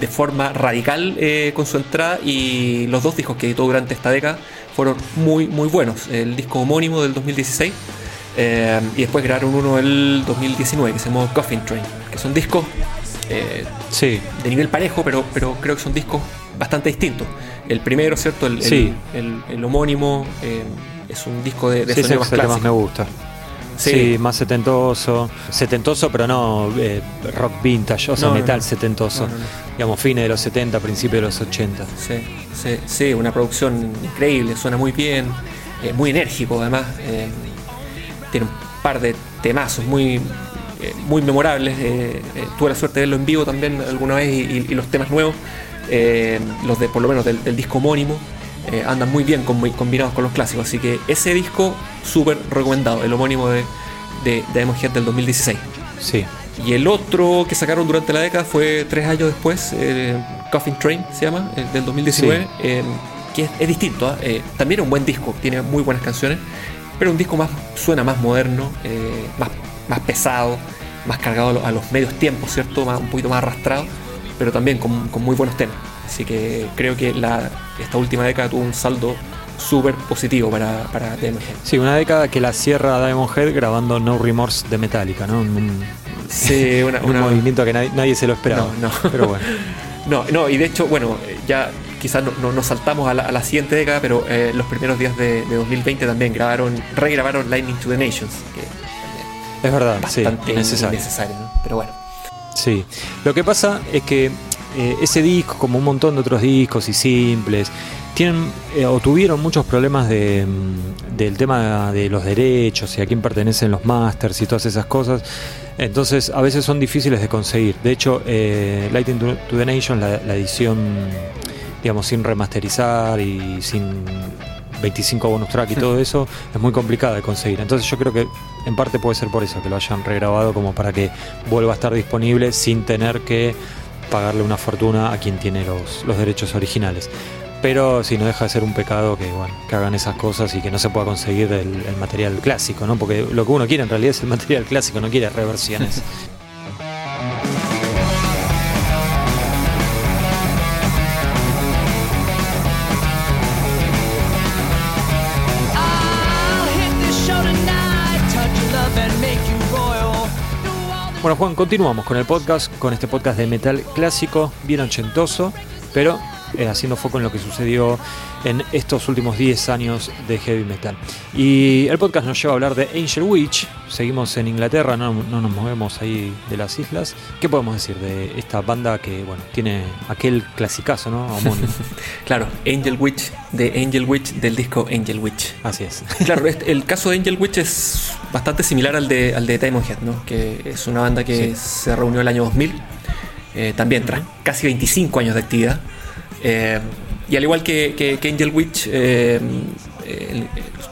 de forma radical eh, con su entrada y los dos discos que editó durante esta década fueron muy muy buenos. El disco homónimo del 2016 y después grabaron uno del 2019 que se llamó Coffin Train, que son discos eh, sí. de nivel parejo, pero, pero creo que son discos bastante distintos. El primero, ¿cierto? El, el, homónimo eh, es un disco de, de sí, más que más me gusta. Sí. más setentoso. Setentoso, pero no eh, rock vintage, o sea, metal setentoso. Digamos, fines de los 70, principios de los 80. Sí, sí, sí, una producción increíble, suena muy bien, muy enérgico además. tiene un par de temazos muy eh, muy memorables. Eh, eh, tuve la suerte de verlo en vivo también alguna vez y, los temas nuevos, los de por lo menos del, disco homónimo, andan muy bien combinados con los clásicos. Así que ese disco súper recomendado, el homónimo de, de, de del 2016. Sí. Y el otro que sacaron durante la década fue tres años después, Coffin Train se llama, del 2019, que es, distinto. ¿ah? también es un buen disco, tiene muy buenas canciones, pero un disco más suena más moderno, más más pesado, más cargado a los medios tiempos, ¿cierto? un poquito más arrastrado, pero también con, muy buenos temas. Así que creo que la, esta última década tuvo un saldo súper positivo para, para Diamond Head. Sí, una década que la cierra Diamond Head grabando No Remorse de Metallica, ¿no? Un, sí, un movimiento que nadie, se lo esperaba. No, no. Pero bueno. no, no, y de hecho, bueno, ya quizás no, nos saltamos a la, siguiente década, pero eh, los primeros días de, 2020 también grabaron, regrabaron Lightning to the Nations, que es verdad, sí, necesario. Pero bueno. Sí, lo que pasa es que eh, ese disco, como un montón de otros discos y simples, tienen eh, o tuvieron muchos problemas de, mm, del tema de los derechos y a quién pertenecen los masters y todas esas cosas. Entonces, a veces son difíciles de conseguir. De hecho, eh, Lighting to the Nation, la, la edición, digamos, sin remasterizar y sin 25 bonus track y todo eso, es muy complicado de conseguir. Entonces yo creo que en parte puede ser por eso que lo hayan regrabado como para que vuelva a estar disponible sin tener que pagarle una fortuna a quien tiene los, los derechos originales. Pero si no deja de ser un pecado que bueno, que hagan esas cosas y que no se pueda conseguir el, el material clásico, ¿no? Porque lo que uno quiere en realidad es el material clásico, no quiere reversiones. Bueno, Juan, continuamos con el podcast, con este podcast de metal clásico, bien ochentoso, pero haciendo foco en lo que sucedió en estos últimos 10 años de heavy metal. Y el podcast nos lleva a hablar de Angel Witch. Seguimos en Inglaterra, no, nos movemos ahí de las islas. ¿Qué podemos decir de esta banda que bueno tiene aquel clasicazo, ¿no? claro, Angel Witch, de Angel Witch del disco Angel Witch. Así es. claro, el caso de Angel Witch es bastante similar al de, al de Diamond Head, ¿no? Que es una banda que se reunió el año 2000. Eh, también tras casi 25 años de actividad. Eh, y al igual que, Angel Witch, eh, eh,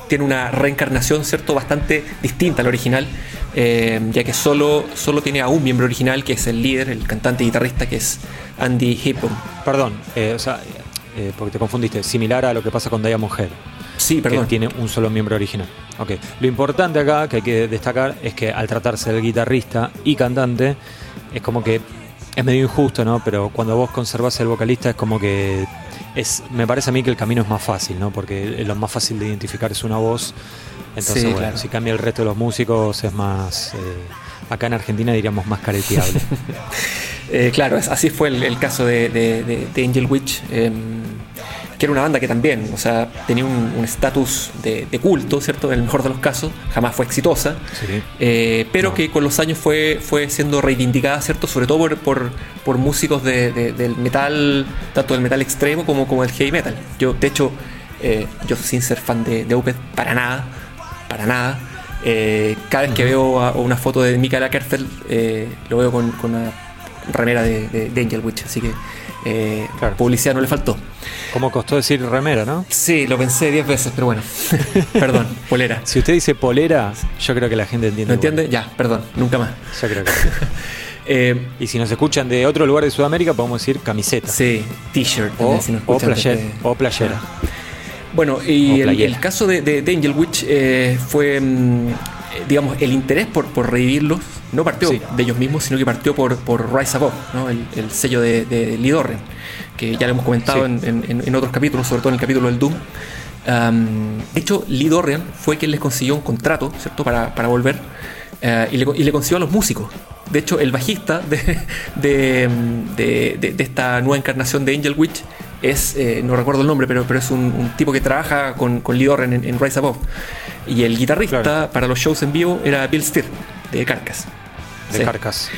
tiene una reencarnación, ¿cierto? Bastante distinta al original, ya que solo, solo tiene a un miembro original, que es el líder, el cantante y guitarrista, que es Andy Hippon. Perdón, o sea, porque te confundiste, similar a lo que pasa con Diamond Head. Sí, perdón. Que tiene un solo miembro original. Ok. Lo importante acá que hay que destacar es que al tratarse del guitarrista y cantante, es como que es medio injusto, ¿no? Pero cuando vos conservas el vocalista es como que es, me parece a mí que el camino es más fácil, ¿no? Porque lo más fácil de identificar es una voz. Entonces, bueno, si cambia el resto de los músicos es más, eh, acá en Argentina diríamos más careteable. Eh, claro, así fue el, caso de, Angel Witch. Em, que era una banda que también, o sea, tenía un estatus de, culto, ¿cierto? En el mejor de los casos, jamás fue exitosa, eh, pero que con los años fue, fue siendo reivindicada, ¿cierto? Sobre todo por, por, músicos del metal, tanto del metal extremo como, como del heavy metal. Yo, de hecho, eh, yo sin ser fan de, de Opeth, para nada, para nada. Eh, cada vez que veo una foto de Mikael Ackerfeld, lo veo con, una remera de, de Angel Witch, así que eh, publicidad no le faltó. ¿Cómo costó decir remera, no? Sí, lo pensé diez veces, pero bueno. perdón, polera. Si usted dice polera, yo creo que la gente entiende. ¿No entiende? Ya, perdón, nunca más. Yo creo que Eh, y si nos escuchan de otro lugar de Sudamérica, podemos decir camiseta. Sí, t-shirt. O, o, playera. Bueno, y el, caso de, Angel Witch eh, fue, mm, digamos, el interés por, por revivirlos no partió de ellos mismos, sino que partió por, por Rise Above, ¿no? el, sello de, de Lidorren, que ya lo hemos comentado en, otros capítulos, sobre todo en el capítulo del Doom. de hecho, Lee Dorrian fue quien les consiguió un contrato, ¿cierto?, para, para volver eh, y, le, y, le, consiguió a los músicos. De hecho, el bajista de, de, esta nueva encarnación de Angel Witch es, eh, no recuerdo el nombre, pero, pero es un, tipo que trabaja con, con Lee en, Rise Above. Y el guitarrista para los shows en vivo era Bill Steer, de Carcass. De Carcass,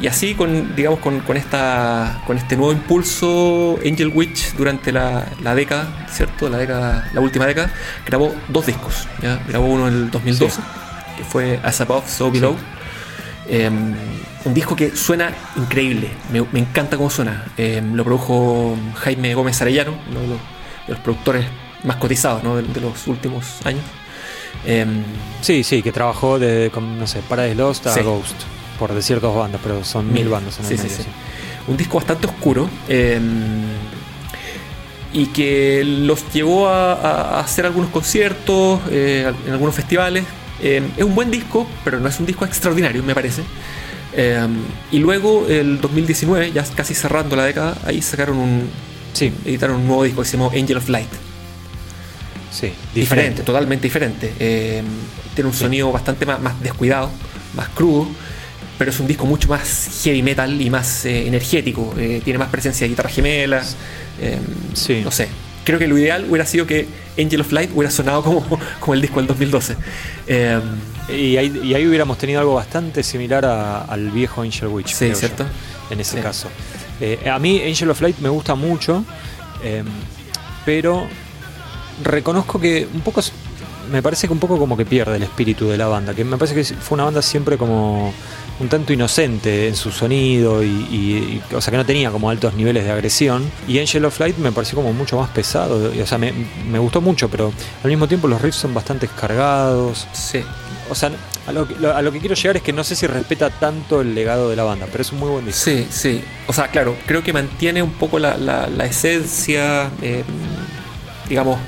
y así con, digamos, con, con, esta, con este nuevo impulso, Angel Witch durante la, la, década, ¿cierto? La década, la última década, grabó dos discos. ¿ya? Grabó uno en el 2012, que fue As Above, So Below. Em, un disco que suena increíble, me, me encanta cómo suena. Em, lo produjo Jaime Gómez Arellano, uno de los, productores más cotizados ¿no? de, los últimos años. Em, sí, sí, que trabajó de, no sé, Paradise Lost a Ghost, por decir dos bandas, pero son mil bandas en el medio, Un disco bastante oscuro em, y que los llevó a, hacer algunos conciertos eh, en algunos festivales. Em, es un buen disco, pero no es un disco extraordinario, me parece. Y luego, el 2019, ya casi cerrando la década, ahí sacaron un. Sí. Editaron un nuevo disco que se llamó Angel of Light Sí, diferente, totalmente diferente. Eh, tiene un sonido bastante más, más, descuidado, más crudo, pero es un disco mucho más heavy metal y más eh, energético. Eh, tiene más presencia de guitarras gemelas. sí. No sé. Creo que lo ideal hubiera sido que Angel of Light hubiera sonado como, como el disco del 2012. y, ahí, y, ahí, hubiéramos tenido algo bastante similar al viejo Angel Witch. Sí, ¿cierto? en ese caso. a mí Angel of Light me gusta mucho, pero reconozco que un poco me parece que un poco como que pierde el espíritu de la banda, que me parece que fue una banda siempre como un tanto inocente en su sonido y, o sea que no tenía como altos niveles de agresión y Angel of Light me pareció como mucho más pesado, o sea me, gustó mucho, pero al mismo tiempo los riffs son bastante cargados. Sí. O sea, a lo, a lo, que quiero llegar es que no sé si respeta tanto el legado de la banda, pero es un muy buen disco. Sí, sí. O sea, claro, creo que mantiene un poco la, la, esencia, eh, digamos,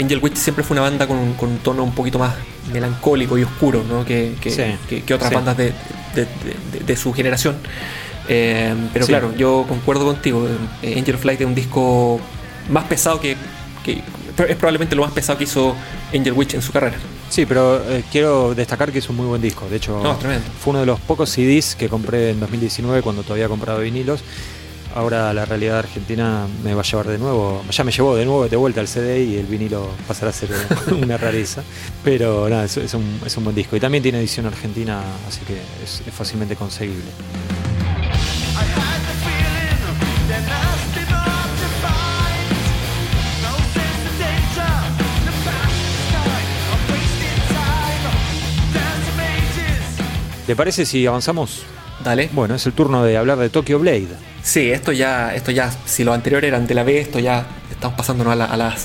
Angel Witch siempre fue una banda con un, con un tono un poquito más melancólico y oscuro ¿no? que, que, otras bandas de, de, su generación. Eh, pero claro, yo concuerdo contigo. Eh, Angel Flight es un disco más pesado que, es probablemente lo más pesado que hizo Angel Witch en su carrera. Sí, pero eh, quiero destacar que es un muy buen disco. De hecho, fue uno de los pocos CDs que compré en 2019 cuando todavía compraba vinilos ahora la realidad argentina me va a llevar de nuevo, ya me llevó de nuevo de vuelta al CD y el vinilo pasará a ser una rareza. Pero nada, es, un, es, un, buen disco. Y también tiene edición argentina, así que es, fácilmente conseguible. ¿Te parece si avanzamos? Dale. Bueno, es el turno de hablar de Tokyo Blade. Sí, esto ya, esto ya, si lo anterior eran de la B, esto ya estamos pasándonos a la, a la,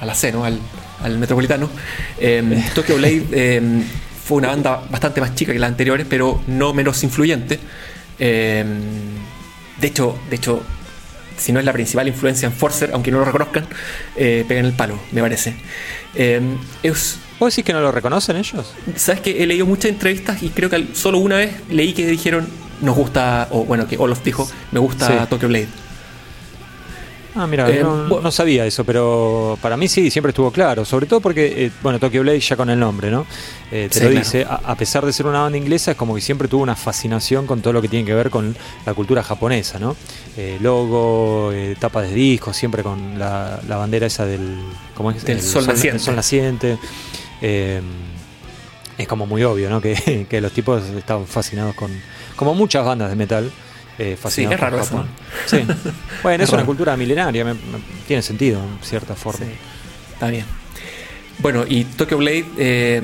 a la C, ¿no? al, al metropolitano. Em, Tokyo Blade em, fue una banda bastante más chica que las anteriores, pero no menos influyente. Em, de hecho, de hecho, si no es la principal influencia en Forcer, aunque no lo reconozcan, eh, pegan el palo, me parece. es, ¿Puedo decir que no lo reconocen ellos? Sabes que he leído muchas entrevistas y creo que solo una vez leí que dijeron nos gusta, o bueno, que Olof dijo, me gusta Tokyo Blade. Ah, mira, eh, no, sabía eso, pero para mí sí, siempre estuvo claro. Sobre todo porque, eh, bueno, Tokyo Blade ya con el nombre, ¿no? Eh, te lo dice, a, pesar de ser una banda inglesa, es como que siempre tuvo una fascinación con todo lo que tiene que ver con la cultura japonesa, ¿no? logo, tapa de discos, siempre con la, bandera esa del, ¿cómo es? Del sol, naciente. sol naciente. es como muy obvio, ¿no? Que, que los tipos estaban fascinados con como muchas bandas de metal. Eh, sí, es raro eso. Sí. Bueno, es, una cultura milenaria, tiene sentido en cierta forma. está bien. Bueno, y Tokyo Blade eh,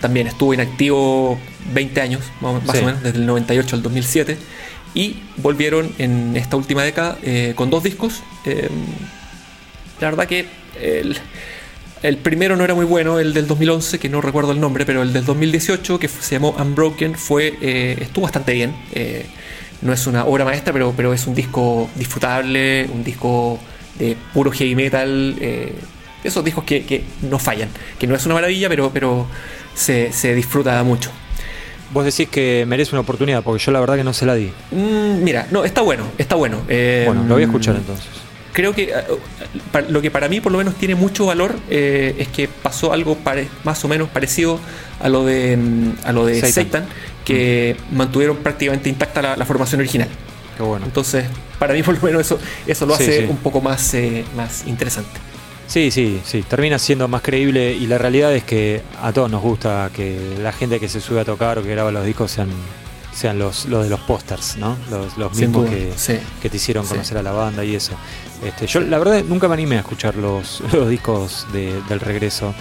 también estuvo inactivo 20 años, más o menos, desde el 98 al 2007. Y volvieron en esta última década eh, con dos discos. la verdad que El primero no era muy bueno, el del 2011, que no recuerdo el nombre, pero el del 2018, que se llamó Unbroken, fue, eh, estuvo bastante bien. Eh, no es una obra maestra, pero, pero es un disco disfrutable, un disco de puro heavy metal. Eh, esos discos que, no fallan, que no es una maravilla, pero, pero se, se disfruta mucho. Vos decís que merece una oportunidad, porque yo la verdad que no se la di. Mm, mira, no, está bueno, está bueno. bueno, lo voy a escuchar entonces creo que eh, lo que para mí por lo menos tiene mucho valor eh, es que pasó algo más o menos parecido a lo de, mm, a lo de Satan, que mantuvieron prácticamente intacta la, formación original. Qué bueno. Entonces, para mí por lo menos eso, eso lo hace un poco más, eh, más interesante. Sí, sí, sí, termina siendo más creíble y la realidad es que a todos nos gusta que la gente que se sube a tocar o que graba los discos sean sean los, los de los pósters, ¿no? Los, mismos que, que, te hicieron conocer a la banda y eso. Este, yo la verdad nunca me animé a escuchar los, los discos del regreso.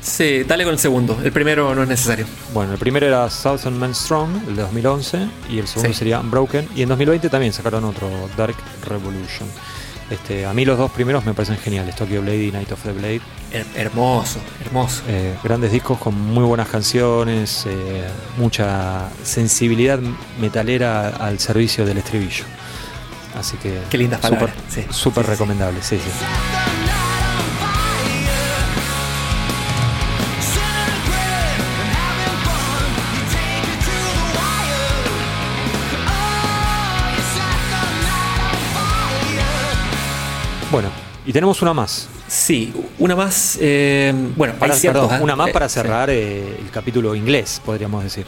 Sí, dale con el segundo. El primero no es necesario. Bueno, el primero era Thousand Men Strong, el de 2011, y el segundo sería Unbroken. Y en 2020 también sacaron otro, Dark Revolution. Este, a mí los dos primeros me parecen geniales, Tokyo Blade y Night of the Blade. Hermoso, hermoso. Eh, grandes discos con muy buenas canciones, eh, mucha sensibilidad metalera al servicio del estribillo. Así que. Qué lindas palabras. Súper recomendable, sí, sí. Bueno, y tenemos una más. Sí, una más. Eh, bueno, para, una más para cerrar el capítulo inglés, podríamos decir.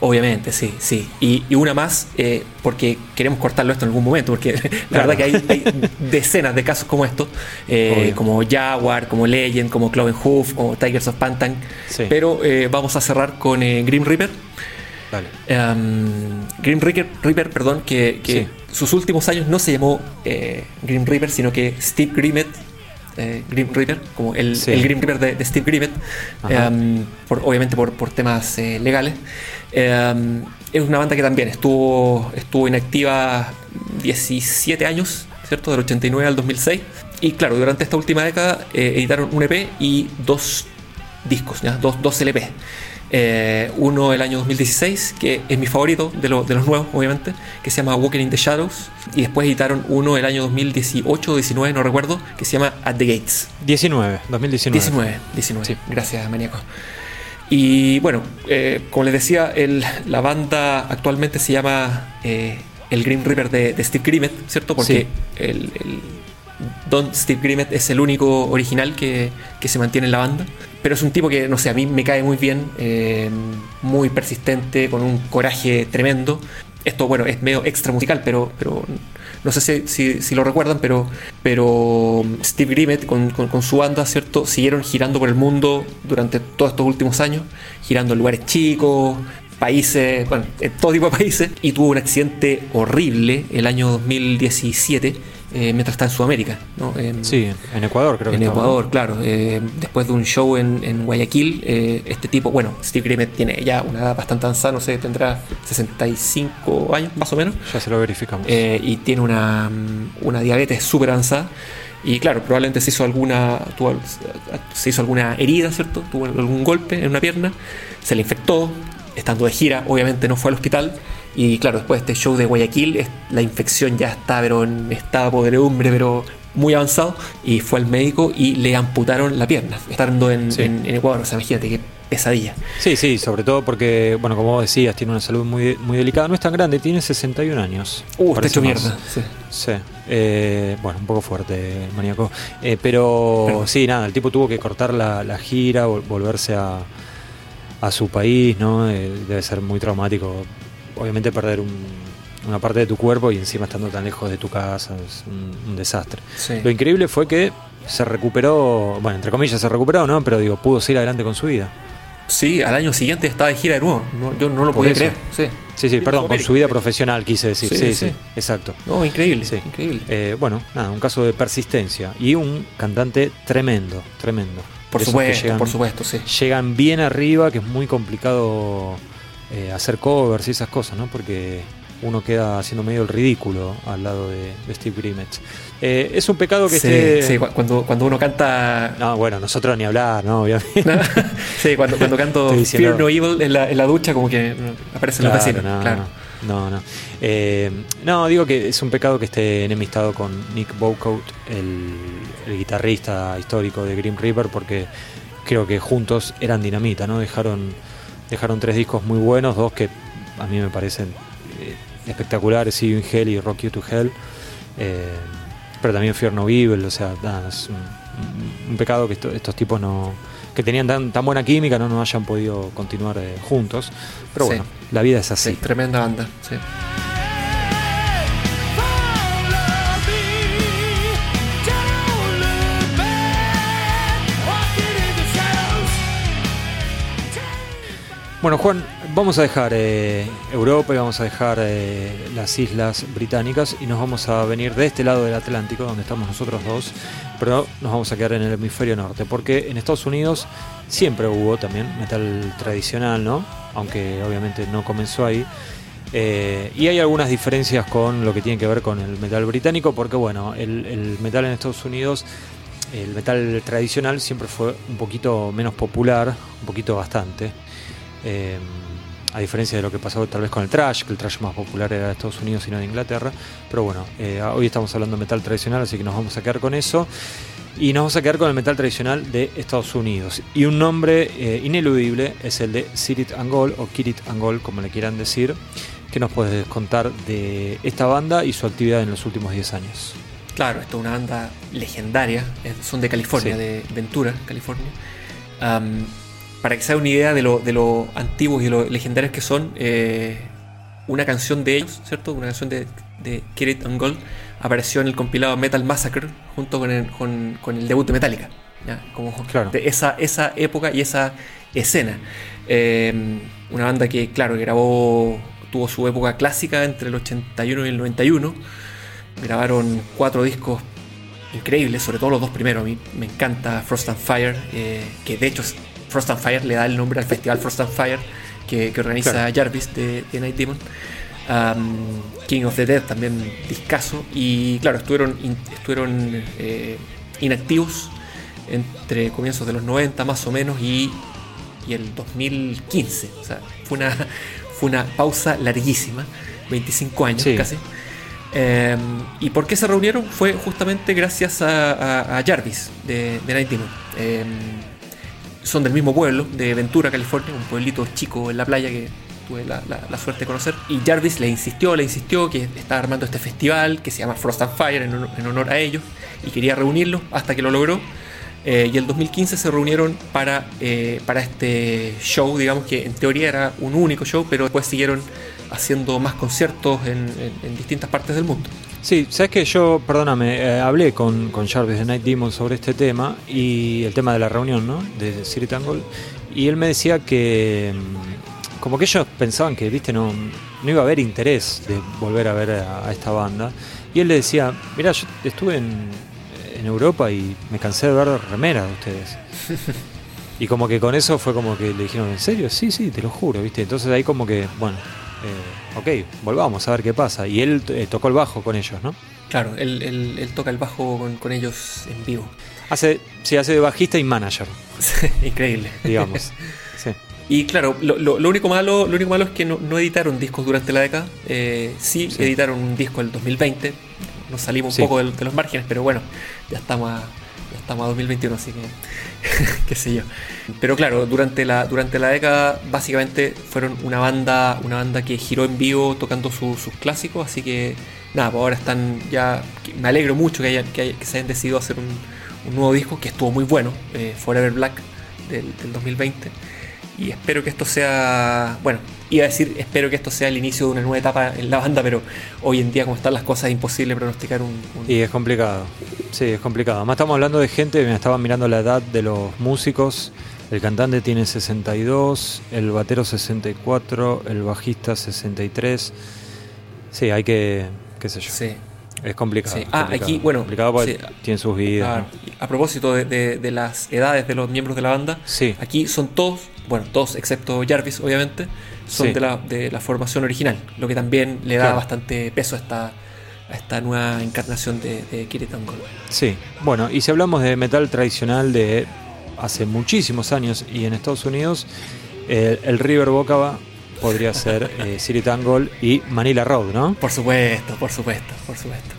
Obviamente, sí, sí. Y, una más, eh, porque queremos cortarlo esto en algún momento, porque la verdad que hay, decenas de casos como estos, eh, como Jaguar, como Legend, como Cloven Hoof, como Tigers of Pantan. Pero eh, vamos a cerrar con Grim Reaper. Vale. Um, Grim Reaper, perdón, que, sus últimos años no se llamó Grim Reaper, sino que Steve Grimmett Grim Reaper, como el, Grim Reaper de, Steve Grimmett, um, obviamente por, por temas legales. Em, es una banda que también estuvo, estuvo inactiva 17 años, ¿cierto? Del 89 al 2006. Y claro, durante esta última década eh, editaron un EP y dos discos, ¿ya? Dos, dos LP. Eh, uno el año 2016, que es mi favorito de, de, los nuevos, obviamente, que se llama Walking in the Shadows. Y después editaron uno el año 2018 o 19, no recuerdo, que se llama At the Gates. 19, 2019. 19, 19. Gracias, maníaco. Y bueno, eh, como les decía, la banda actualmente se llama eh, el Green River de, Steve Grimmett, ¿cierto? Porque el, Don Steve Grimmett es el único original que, se mantiene en la banda. Pero es un tipo que, no sé, a mí me cae muy bien, eh, muy persistente, con un coraje tremendo. Esto, bueno, es medio extra musical, pero, pero no sé si, lo recuerdan, pero, pero Steve Grimmett con, con, su banda, ¿cierto? Siguieron girando por el mundo durante todos estos últimos años, girando en lugares chicos, países, bueno, en todo tipo de países, y tuvo un accidente horrible el año 2017 eh, mientras está en Sudamérica. ¿no? sí, en Ecuador creo que En Ecuador, claro. Eh, después de un show en, Guayaquil, eh, este tipo, bueno, Steve Grimmett tiene ya una edad bastante avanzada, no sé, tendrá 65 años más o menos. Ya se lo verificamos. y tiene una, una diabetes súper avanzada. Y claro, probablemente se hizo alguna tuvo, se hizo alguna herida, ¿cierto? Tuvo algún golpe en una pierna, se le infectó, estando de gira, obviamente no fue al hospital y claro, después de este show de Guayaquil, la infección ya está, pero en estado podredumbre, pero muy avanzado. Y fue al médico y le amputaron la pierna, estando en, Ecuador. O sea, imagínate qué pesadilla. Sí, sí, sobre todo porque, bueno, como vos decías, tiene una salud muy, muy delicada. No es tan grande, tiene 61 años. Uh, está hecho mierda. Sí. Eh, bueno, un poco fuerte el maníaco. Eh, pero, sí, nada, el tipo tuvo que cortar la, gira, volverse a, a su país, ¿no? Eh, debe ser muy traumático obviamente perder una parte de tu cuerpo y encima estando tan lejos de tu casa es un, desastre. Lo increíble fue que se recuperó, bueno, entre comillas se recuperó, ¿no? Pero digo, pudo seguir adelante con su vida. Sí, al año siguiente estaba de gira de nuevo. yo no lo podía creer. Sí, sí, sí perdón, con su vida profesional quise decir. Sí, sí, exacto. No, increíble. increíble. Eh, bueno, nada, un caso de persistencia y un cantante tremendo, tremendo. Por supuesto, por supuesto, sí. Llegan bien arriba, que es muy complicado eh, hacer covers y esas cosas, ¿no? Porque uno queda haciendo medio el ridículo al lado de, Steve Grimmett. Eh, es un pecado que esté... Sí, cuando, cuando uno canta... No, bueno, nosotros ni hablar, ¿no? Obviamente. sí, cuando, cuando canto Fear No Evil en la, en la, ducha, como que aparecen los vecinos. claro. No, no. Eh, no, digo que es un pecado que esté enemistado con Nick Bocoat, el, el, guitarrista histórico de Grim Reaper, porque creo que juntos eran dinamita, ¿no? Dejaron, dejaron tres discos muy buenos, dos que a mí me parecen eh, espectaculares, See You in Hell y Rock You to Hell. Eh, pero también Fear No Evil, o sea, es un, pecado que estos tipos no que tenían tan, tan, buena química no, no hayan podido continuar eh, juntos. Pero bueno, la vida es así. tremenda banda, sí. Bueno, Juan, vamos a dejar eh, Europa y vamos a dejar eh, las islas británicas y nos vamos a venir de este lado del Atlántico, donde estamos nosotros dos, pero nos vamos a quedar en el hemisferio norte, porque en Estados Unidos siempre hubo también metal tradicional, ¿no? Aunque obviamente no comenzó ahí. Eh, y hay algunas diferencias con lo que tiene que ver con el metal británico, porque bueno, el, el metal en Estados Unidos el metal tradicional siempre fue un poquito menos popular, un poquito bastante. Eh, a diferencia de lo que pasó tal vez con el trash, que el trash más popular era de Estados Unidos y no de Inglaterra. Pero bueno, eh, hoy estamos hablando de metal tradicional, así que nos vamos a quedar con eso. Y nos vamos a quedar con el metal tradicional de Estados Unidos. Y un nombre eh, ineludible es el de Sirit Angol, o Kirit Angol, como le quieran decir. ¿Qué nos puedes contar de esta banda y su actividad en los últimos 10 años? Claro, esto es una banda legendaria, son de California, de Ventura, California para que se haga una idea de lo, de lo antiguos y lo legendarios que son, eh, una canción de ellos, ¿cierto? Una canción de, de Kirit and Gold apareció en el compilado Metal Massacre junto con el, con, con el debut de Metallica. Como de esa, esa época y esa escena. Eh, una banda que, claro, grabó, tuvo su época clásica entre el 81 y el 91. Grabaron cuatro discos increíbles, sobre todo los dos primeros. A mí me encanta Frost and Fire, eh, que de hecho Frost and Fire le da el nombre al festival Frost and Fire que, organiza Jarvis de, Night Demon. King of the Dead también discaso. Y claro, estuvieron, estuvieron eh, inactivos entre comienzos de los 90 más o menos y, el 2015. O sea, fue una, fue una pausa larguísima, 25 años casi. Em, ¿Y por qué se reunieron? Fue justamente gracias a, Jarvis de, de Night Demon. Em, son del mismo pueblo, de Ventura, California, un pueblito chico en la playa que tuve la, suerte de conocer. Y Jarvis le insistió, le insistió que estaba armando este festival que se llama Frost and Fire en honor, a ellos y quería reunirlos hasta que lo logró. Eh, y el 2015 se reunieron para, eh, para este show, digamos que en teoría era un único show, pero después siguieron haciendo más conciertos en distintas partes del mundo. Sí, sabes que yo, perdóname, eh, hablé con, con Jarvis de Night Demon sobre este tema y el tema de la reunión, ¿no? De Siri Tangle. Y él me decía que, mm, como que ellos pensaban que, viste, no, no iba a haber interés de volver a ver a, esta banda. Y él le decía, mira, yo estuve en, en Europa y me cansé de ver remeras de ustedes. y como que con eso fue como que le dijeron, ¿en serio? Sí, sí, te lo juro, viste. Entonces ahí como que, bueno, ok, volvamos a ver qué pasa. Y él eh, tocó el bajo con ellos, ¿no? Claro, él, toca el bajo con, ellos en vivo. Hace, sí, hace de bajista y manager. Increíble. Digamos. Y claro, lo, único malo, lo único malo es que no, editaron discos durante la década. Eh, sí, editaron un disco el 2020. Nos salimos un poco de, de, los márgenes, pero bueno, ya estamos a, estamos a 2021, así que qué sé yo. Pero claro, durante la, durante la década básicamente fueron una banda, una banda que giró en vivo tocando sus clásicos, así que nada, pues ahora están ya, me alegro mucho que, que, se hayan decidido hacer un, nuevo disco que estuvo muy bueno, eh, Forever Black del 2020 y espero que esto sea, bueno, iba a decir, espero que esto sea el inicio de una nueva etapa en la banda, pero hoy en día como están las cosas es imposible pronosticar un, Y es complicado, sí, es complicado. Además estamos hablando de gente, me estaban mirando la edad de los músicos, el cantante tiene 62, el batero 64, el bajista 63. Sí, hay que, qué sé yo. Sí. Es complicado. Sí. es Ah, complicado. aquí, bueno, Complicado porque sí. tienen sus vidas. Ah, ¿no? a propósito de, de- de las edades de los miembros de la banda, Sí. aquí son todos, bueno, todos excepto Jarvis, obviamente, son Sí. de, la, de la formación original, lo que también le da Claro. bastante peso a esta, a esta nueva encarnación de, de Kirtan Gold. Sí, bueno, y si hablamos de metal tradicional de hace muchísimos años y en Estados Unidos, el, el River Boca podría ser eh, City Tangle y Manila Road, ¿no? Por supuesto, por supuesto, por supuesto.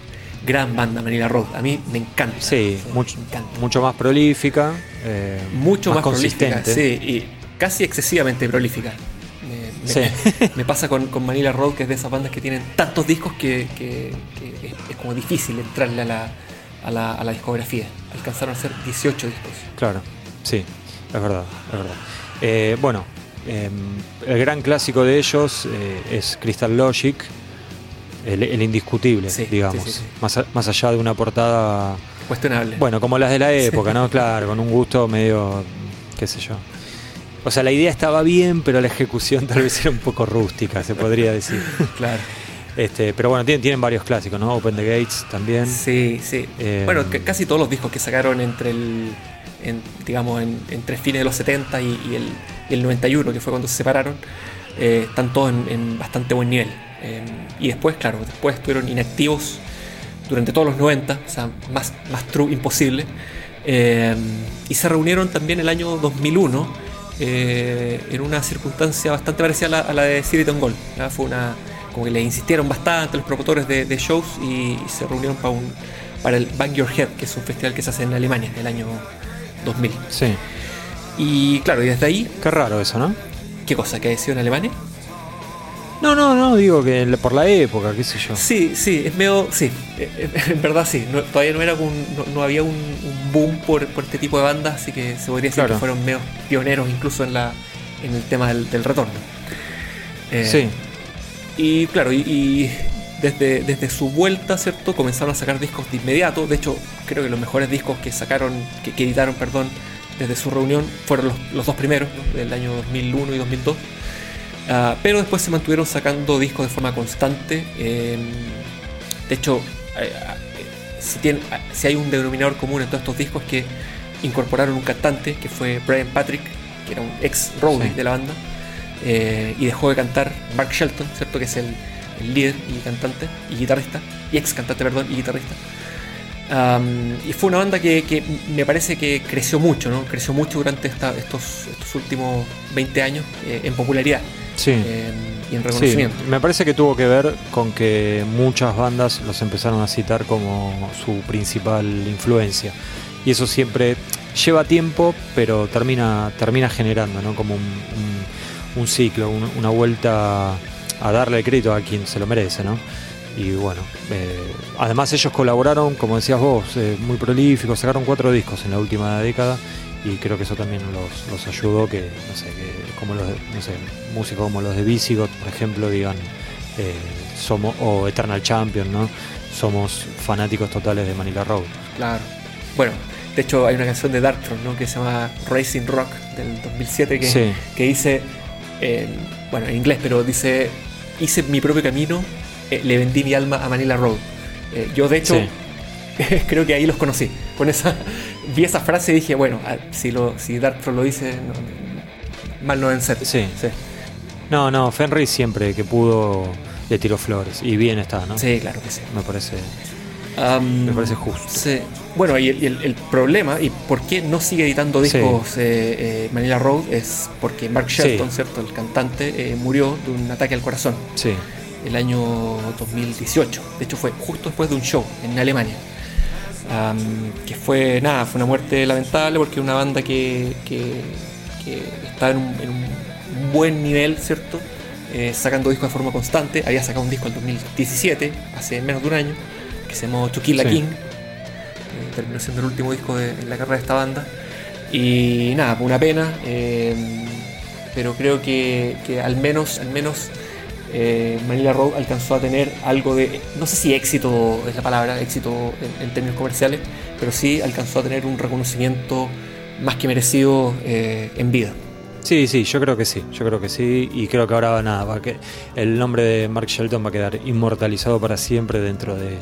Gran banda Manila Road, a mí me encanta. Sí, me mucho, encanta. mucho más prolífica, eh, Mucho más, consistente. prolífica, sí, y casi excesivamente prolífica. Sí. me pasa con, con Manila Road, que es de esas bandas que tienen tantos discos que, que- que es, es como difícil entrarle a la, a, la, a la discografía. Alcanzaron a ser 18 discos. Claro, sí, es verdad, es verdad. Eh, bueno, eh, el gran clásico de ellos eh, es Crystal Logic, el, el indiscutible, Sí, digamos. sí, sí, sí. Más, a- más allá de una portada, Cuestionable. bueno, como las de la época, ¿no? Claro, con un gusto medio, qué sé yo. O sea, la idea estaba bien, pero la ejecución tal vez era un poco rústica, se podría decir. claro. Este, pero bueno, tienen, tienen varios clásicos, ¿no? Open the Gates también. Sí, sí. Eh, bueno, ca- casi todos los discos que sacaron entre el. en- digamos, en- entre fines de los 70 y, y el, y el 91, que fue cuando se separaron, eh, están todos en, en bastante buen nivel. Eh, y después, claro, después estuvieron inactivos durante todos los 90, o sea, más, más true imposible. Y se reunieron también el año 2001 eh, en una circunstancia bastante parecida a la, a la de Ciriton Gold. Fue una, como que le insistieron bastante los promotores de, de shows y, y se reunieron para, un, para el Bang Your Head, que es un festival que se hace en Alemania el año 2000. Sí. Y claro, y desde ahí, Qué raro eso, ¿no? ¿qué cosa? ¿Que ha sido en Alemania? No, no, no, digo que por la época, qué sé yo. Sí, sí, es medio. Sí, eh, eh, en verdad sí. No- todavía no, era un- no, no había un, un boom por, por este tipo de bandas, así que se podría decir Claro. que fueron medio pioneros incluso en, la, en el tema del, del retorno. Eh, Sí, Y claro, y, y desde, desde su vuelta, ¿cierto? Comenzaron a sacar discos de inmediato. De hecho, creo que los mejores discos que sacaron, que, que editaron, perdón, desde su reunión fueron los, los dos primeros, ¿no? del año 2001 y 2002. Ah, pero después se mantuvieron sacando discos de forma constante. eh, de hecho, eh, eh, si, tienen- ah, si hay un denominador común en todos estos discos es que incorporaron un cantante que fue Brian Patrick, que era un ex roadie Sí. de la banda, eh, y dejó de cantar Mark Shelton, ¿cierto? Que es el, el líder y cantante y guitarrista, y ex cantante, perdón, y guitarrista. Y fue una banda que, que me parece que creció mucho, ¿no? Creció mucho durante esta- estos, estos últimos 20 años en popularidad sí. eh, y en Sí, me parece que tuvo que ver con que muchas bandas los empezaron a citar como su principal influencia. Y eso siempre lleva tiempo, pero termina, termina generando ¿no? como un, un- un ciclo, un- una vuelta a darle crédito a quien se lo merece. ¿no? Y bueno, eh, además ellos colaboraron, como decías vos, eh, muy prolíficos, sacaron cuatro discos en la última década y creo que eso también los, los ayudó que, no sé, que como los, de- no sé, músicos como los de Visigoth, por ejemplo, digan, eh, somos, o Eternal Champion, ¿no? Somos fanáticos totales de Manila Road. Claro. Bueno, de hecho hay una canción de Darkthrone, ¿no? Que se llama Racing Rock del 2007 que, Sí. que dice, eh, bueno, en inglés, pero dice, hice mi propio camino, eh, le vendí mi alma a Manila Road. Eh, yo de hecho Sí. creo que ahí los conocí. Con esa, vi esa frase y dije, bueno, ah, si, lo, si Darkthrone lo dice, no- mal no deben ser. Sí. sí. No, no, Fenry siempre que pudo le tiró flores y bien está, ¿no? Sí, claro que sí. Me parece. Am, Me parece justo. sí. Bueno, y el, y el- el problema, y por qué no sigue editando Sí. discos eh, eh, Manila Road, es porque Mark Sí. Shelton, ¿cierto? El cantante, eh, murió de un ataque al corazón Sí, el año 2018. De hecho, fue justo después de un show en Alemania. Am, que fue, nada, fue una muerte lamentable porque una banda que, que, que estaba en un, en un buen nivel, ¿cierto? Eh, sacando discos de forma constante. Había sacado un disco en 2017, hace menos de un año, que se llamó To Kill la Sí. King. Eh, terminó siendo el último disco de, en la carrera de esta banda. Y nada, una pena. eh, pero creo que, que al menos, al menos eh, Manila Road alcanzó a tener algo de, no sé si éxito es la palabra, éxito en, en términos comerciales, pero sí alcanzó a tener un reconocimiento más que merecido eh, en vida. Sí, sí, yo creo que sí, yo creo que sí, y creo que ahora nada, va que el nombre de Mark Shelton va a quedar inmortalizado para siempre dentro de,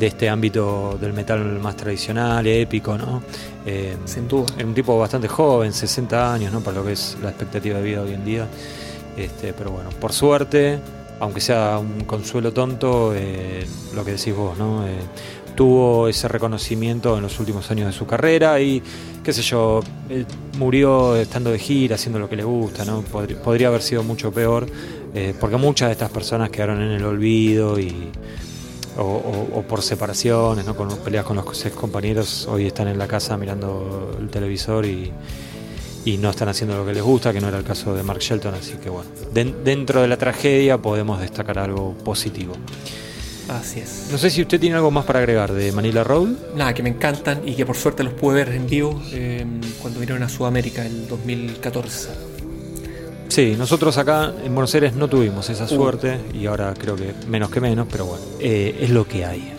este ámbito del metal más tradicional, épico, ¿no? Eh, Sin duda. Un tipo bastante joven, 60 años, ¿no? Para lo que es la expectativa de vida hoy en día. Este, pero bueno, por suerte, aunque sea un consuelo tonto, eh, lo que decís vos, ¿no? Eh, tuvo ese reconocimiento en los últimos años de su carrera y, qué sé yo, murió estando de gira, haciendo lo que le gusta, ¿no? Podría, haber sido mucho peor, eh, porque muchas de estas personas quedaron en el olvido y. O, por separaciones, ¿no? con peleas con los ex compañeros, hoy están en la casa mirando el televisor y, y no están haciendo lo que les gusta, que no era el caso de Mark Shelton, así que bueno, dentro de la tragedia podemos destacar algo positivo. Así es. No sé si usted tiene algo más para agregar de Manila Road. Nada, que me encantan y que por suerte los pude ver en vivo eh, cuando vinieron a Sudamérica en 2014. Sí, nosotros acá en Buenos Aires no tuvimos esa uh. suerte y ahora creo que menos que menos, pero bueno, eh, es lo que hay.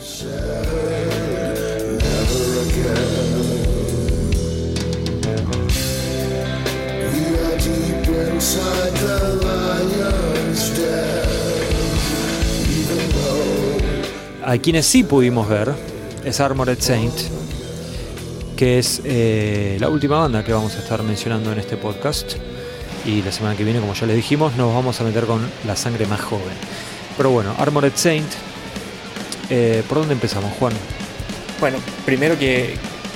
A quienes sí pudimos ver es Armored Saint, que es eh, la última banda que vamos a estar mencionando en este podcast. Y la semana que viene, como ya le dijimos, nos vamos a meter con la sangre más joven. Pero bueno, Armored Saint, eh, ¿por dónde empezamos, Juan? Bueno, primero que,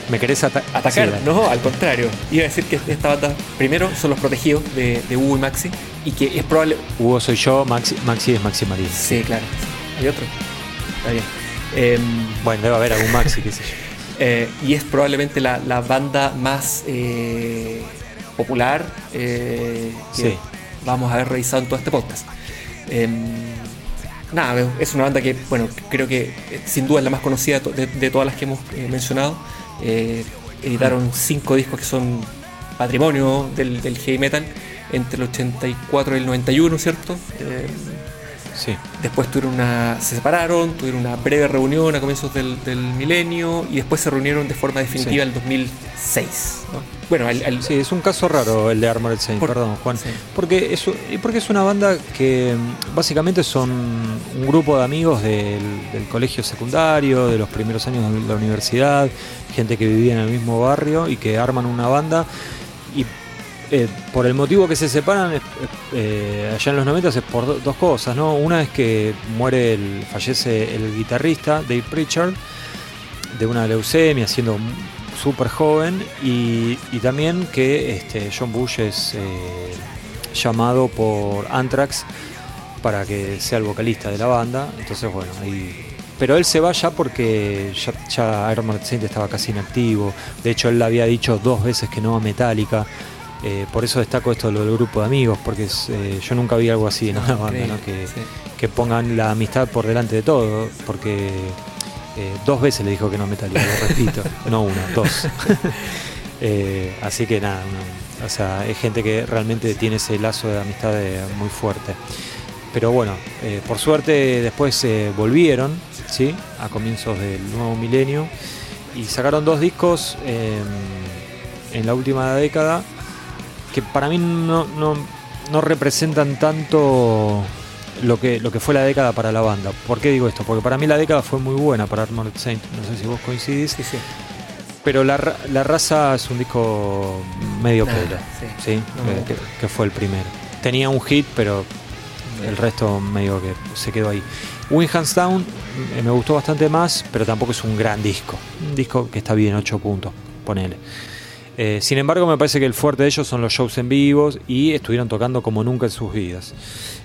¿Me querés atacar? no, al contrario. Iba a decir que esta banda, primero, son los protegidos de, Hugo y Maxi. Y que es probable. Hugo soy yo, Maxi, Maxi es Maxi Marín. Sí, claro. Hay otro. Está bien. Em, bueno, debe haber algún Maxi, qué sé yo. Eh, y es probablemente la, banda más eh, popular eh, que vamos a haber revisado en todo este podcast. Em, nada, es una banda que, bueno, creo que sin duda es la más conocida de todas las que hemos mencionado. Eh, editaron cinco discos que son patrimonio del, heavy metal entre el 84 y el 91, ¿cierto? Eh, sí. Después tuvieron una, se separaron, tuvieron una breve reunión a comienzos del, milenio y después se reunieron de forma definitiva en el 2006. Bueno, sí, es un caso raro el de Armored Saint, perdón, Juan. Porque, es, porque es una banda que mm, básicamente son un grupo de amigos del, colegio secundario, de los primeros años de la universidad, gente que vivía en el mismo barrio y que arman una banda. Y eh, por el motivo que se separan eh, allá en los 90 es por dos cosas, ¿no? Una es que muere, el, fallece el guitarrista Dave Pritchard de una leucemia, siendo súper joven y, también que este, John Bush es eh, llamado por Anthrax para que sea el vocalista de la banda. Entonces, bueno, pero él se va ya porque ya, ya Iron Saint estaba casi inactivo. De hecho, él le había dicho dos veces que no a Metallica. Eh, por eso destaco esto lo del grupo de amigos, porque eh, yo nunca vi algo así en una banda, que, que pongan la amistad por delante de todo, porque eh, dos veces le dijo que no Metallica, lo repito. no una, dos. Así que nada, o sea, es gente que realmente tiene ese lazo de amistad muy fuerte. Pero bueno, por suerte después volvieron, ¿sí? A comienzos del nuevo milenio y sacaron dos discos en la última década que para mí no, no, no representan tanto lo que, lo que fue la década para la banda. ¿Por qué digo esto? Porque para mí la década fue muy buena para Armored Saint. No sé si vos coincidís. Sí, sí. Pero la, raza es un disco medio pelo, sí. Eh, que, fue el primero. Tenía un hit, pero el resto medio que se quedó ahí. Win Hands Down eh, me gustó bastante más, pero tampoco es un gran disco. Un disco que está bien, 8 puntos, ponele. Eh, sin embargo, me parece que el fuerte de ellos son los shows en vivos y estuvieron tocando como nunca en sus vidas.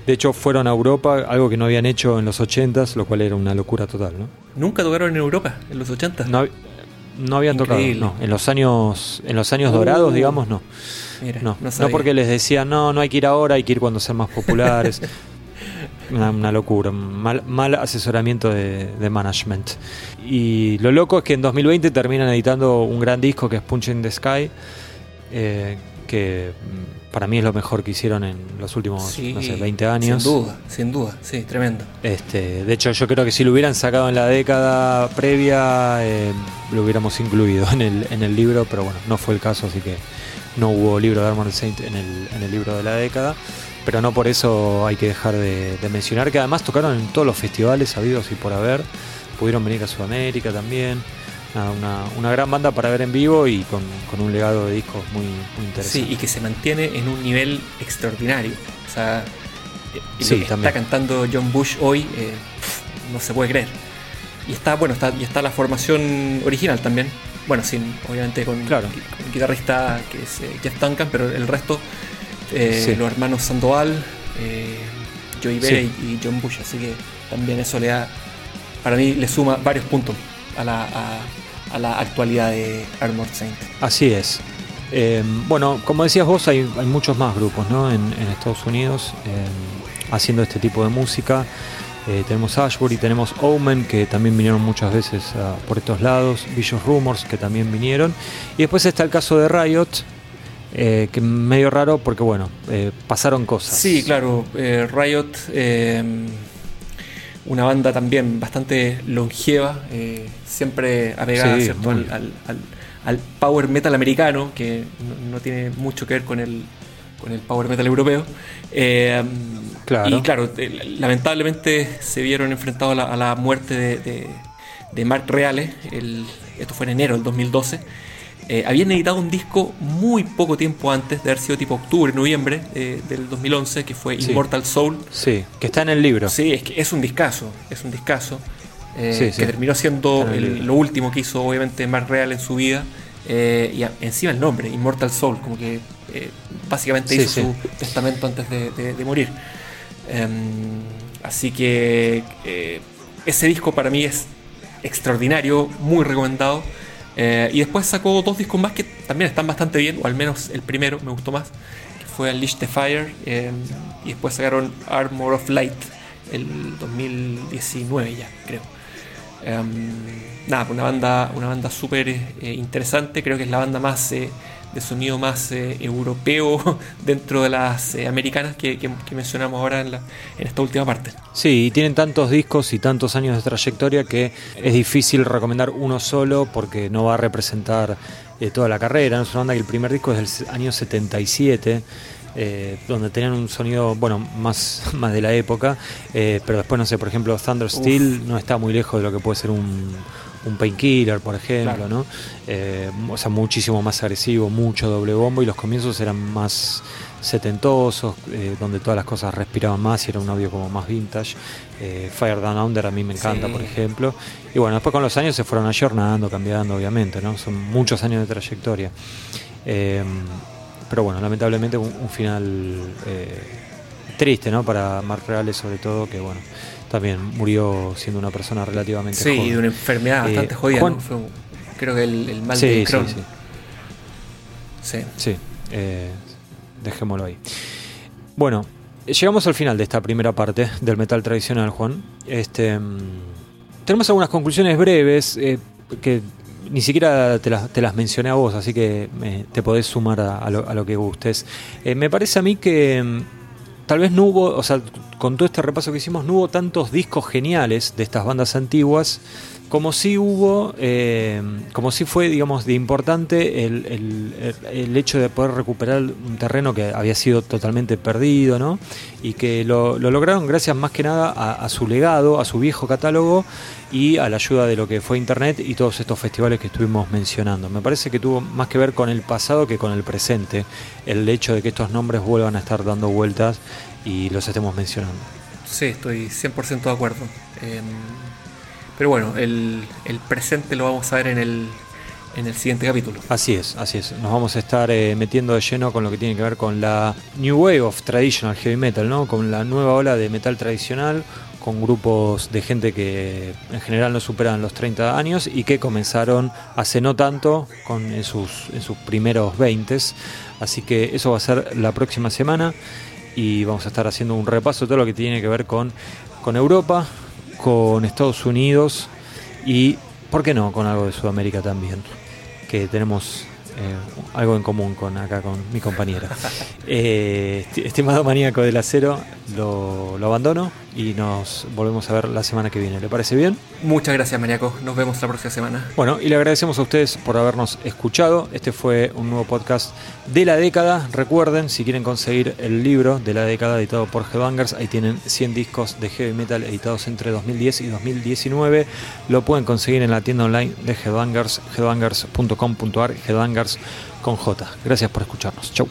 De hecho, fueron a Europa, algo que no habían hecho en los 80s, lo cual era una locura total. ¿no? ¿Nunca tocaron en Europa en los 80s? No, no habían tocado, no. En los años, en los años dorados, uh. digamos, no. no, no, porque les decían, no, no hay que ir ahora, hay que ir cuando sean más populares. una, locura, mal, mal asesoramiento de, management. Y lo loco es que en 2020 terminan editando un gran disco que es Punch in the Sky, eh, que mm, para mí es lo mejor que hicieron en los últimos no sé, 20 años. Sin duda, sin duda, sí, tremendo. Este, de hecho, yo creo que si lo hubieran sacado en la década previa, eh, lo hubiéramos incluido en el, en el libro, pero bueno, no fue el caso, así que no hubo libro de Armored Saint en el, en el libro de la década, pero no por eso hay que dejar de, mencionar que además tocaron en todos los festivales habidos y por haber, pudieron venir a Sudamérica también. Una, una, gran banda para ver en vivo y con, un legado de discos muy, interesante. Sí, y que se mantiene en un nivel extraordinario. O sea, lo que está cantando John Bush hoy eh, no se puede creer. Y está, bueno, está, y está la formación original también. Bueno, sin, obviamente con, claro. un guitarrista que es eh, Jeff Duncan, pero el resto, eh, los hermanos Sandoval, eh, Joey Bere y, John Bush. Así que también eso le da, para mí, le suma varios puntos a la, a, la actualidad de Armored Saint. Así es. bueno, como decías vos, hay, hay muchos más grupos ¿no? en, en Estados Unidos haciendo este tipo de música. Eh, tenemos Ashbury, tenemos Omen, que también vinieron muchas veces por estos lados, Vicious Rumors, que también vinieron. Y después está el caso de Riot, eh, que medio raro porque, bueno, eh, pasaron cosas. Sí, claro, Riot, una banda también bastante longeva, siempre apegada al, power metal americano, que no, tiene mucho que ver con el, con el power metal europeo. Y claro, eh, lamentablemente se vieron enfrentados a la, muerte de, Mark Reale, esto fue en enero del 2012. Eh, habían editado un disco muy poco tiempo antes, de haber sido tipo octubre, noviembre eh, del 2011, que fue Immortal Soul. Sí, que está en el libro. Sí, es que es un discazo, es un discazo. que terminó siendo lo último que hizo obviamente Mark Real en su vida. y encima el nombre, Immortal Soul, como que básicamente hizo su testamento antes de morir. Em, así que eh, ese disco para mí es extraordinario, muy recomendado. Eh, y después sacó dos discos más que también están bastante bien, o al menos el primero me gustó más, que fue Unleash the Fire. Em, y después sacaron Armor of Light el 2019 ya, creo. Em, nada, una banda, una banda súper eh, interesante, creo que es la banda más de sonido más eh, europeo dentro de las eh, americanas que, mencionamos ahora en, la, en esta última parte. Sí, y tienen tantos discos y tantos años de trayectoria que es difícil recomendar uno solo porque no va a representar eh, toda la carrera. Es una banda que el primer disco es del año 77. donde tenían un sonido, bueno, más, más de la época, pero después, no sé, por ejemplo, Thunder Steel no está muy lejos de lo que puede ser un, un painkiller, por ejemplo, ¿no? Eh, o sea, muchísimo más agresivo, mucho doble bombo y los comienzos eran más setentosos, eh, donde todas las cosas respiraban más y era un audio como más vintage. Eh, Fire Down Under a mí me encanta, por ejemplo. Y bueno, después con los años se fueron ayornando, cambiando, obviamente, ¿no? Son muchos años de trayectoria. pero bueno, lamentablemente un, final triste, ¿no? Para Mark Reales sobre todo, que bueno, también murió siendo una persona relativamente sí, joven. Sí, de una enfermedad eh, bastante jodida. creo que el, mal de Crohn. Sí, sí. sí. Eh, dejémoslo ahí. Bueno, llegamos al final de esta primera parte del metal tradicional, Juan. Este, mm, tenemos algunas conclusiones breves eh, que ni siquiera te las, te las, mencioné a vos, así que te podés sumar a, lo, a lo, que gustes. me parece a mí que mm, tal vez no hubo, o sea, con todo este repaso que hicimos, no hubo tantos discos geniales de estas bandas antiguas como si hubo, eh, como si fue, digamos, de importante el, hecho de poder recuperar un terreno que había sido totalmente perdido, ¿no? Y que lo, lograron gracias más que nada a, su legado, a su viejo catálogo y a la ayuda de lo que fue Internet y todos estos festivales que estuvimos mencionando. Me parece que tuvo más que ver con el pasado que con el presente, el hecho de que estos nombres vuelvan a estar dando vueltas y los estemos mencionando. Sí, estoy 100% de acuerdo. Em, pero bueno, el, presente lo vamos a ver en el, en el siguiente capítulo. Así es, así es. Nos vamos a estar eh, metiendo de lleno con lo que tiene que ver con la New Wave of Traditional Heavy Metal, ¿no? Con la nueva ola de metal tradicional, con grupos de gente que en general no superan los 30 años y que comenzaron hace no tanto, con, en, sus, en sus primeros 20. Así que eso va a ser la próxima semana y vamos a estar haciendo un repaso de todo lo que tiene que ver con, con Europa, con Estados Unidos y, ¿por qué no?, con algo de Sudamérica también, que tenemos eh, algo en común con acá con mi compañera. Eh, estimado maníaco del acero, lo, lo abandono y nos volvemos a ver la semana que viene. ¿Le parece bien? Muchas gracias, Mariaco. Nos vemos la próxima semana. Bueno, y le agradecemos a ustedes por habernos escuchado. Este fue un nuevo podcast de la década. Recuerden, si quieren conseguir el libro de la década editado por Headbangers, ahí tienen 100 discos de heavy metal editados entre 2010 y 2019. Lo pueden conseguir en la tienda online de Headbangers, headbangers.com.ar, Headbangers con J. Gracias por escucharnos. Chau.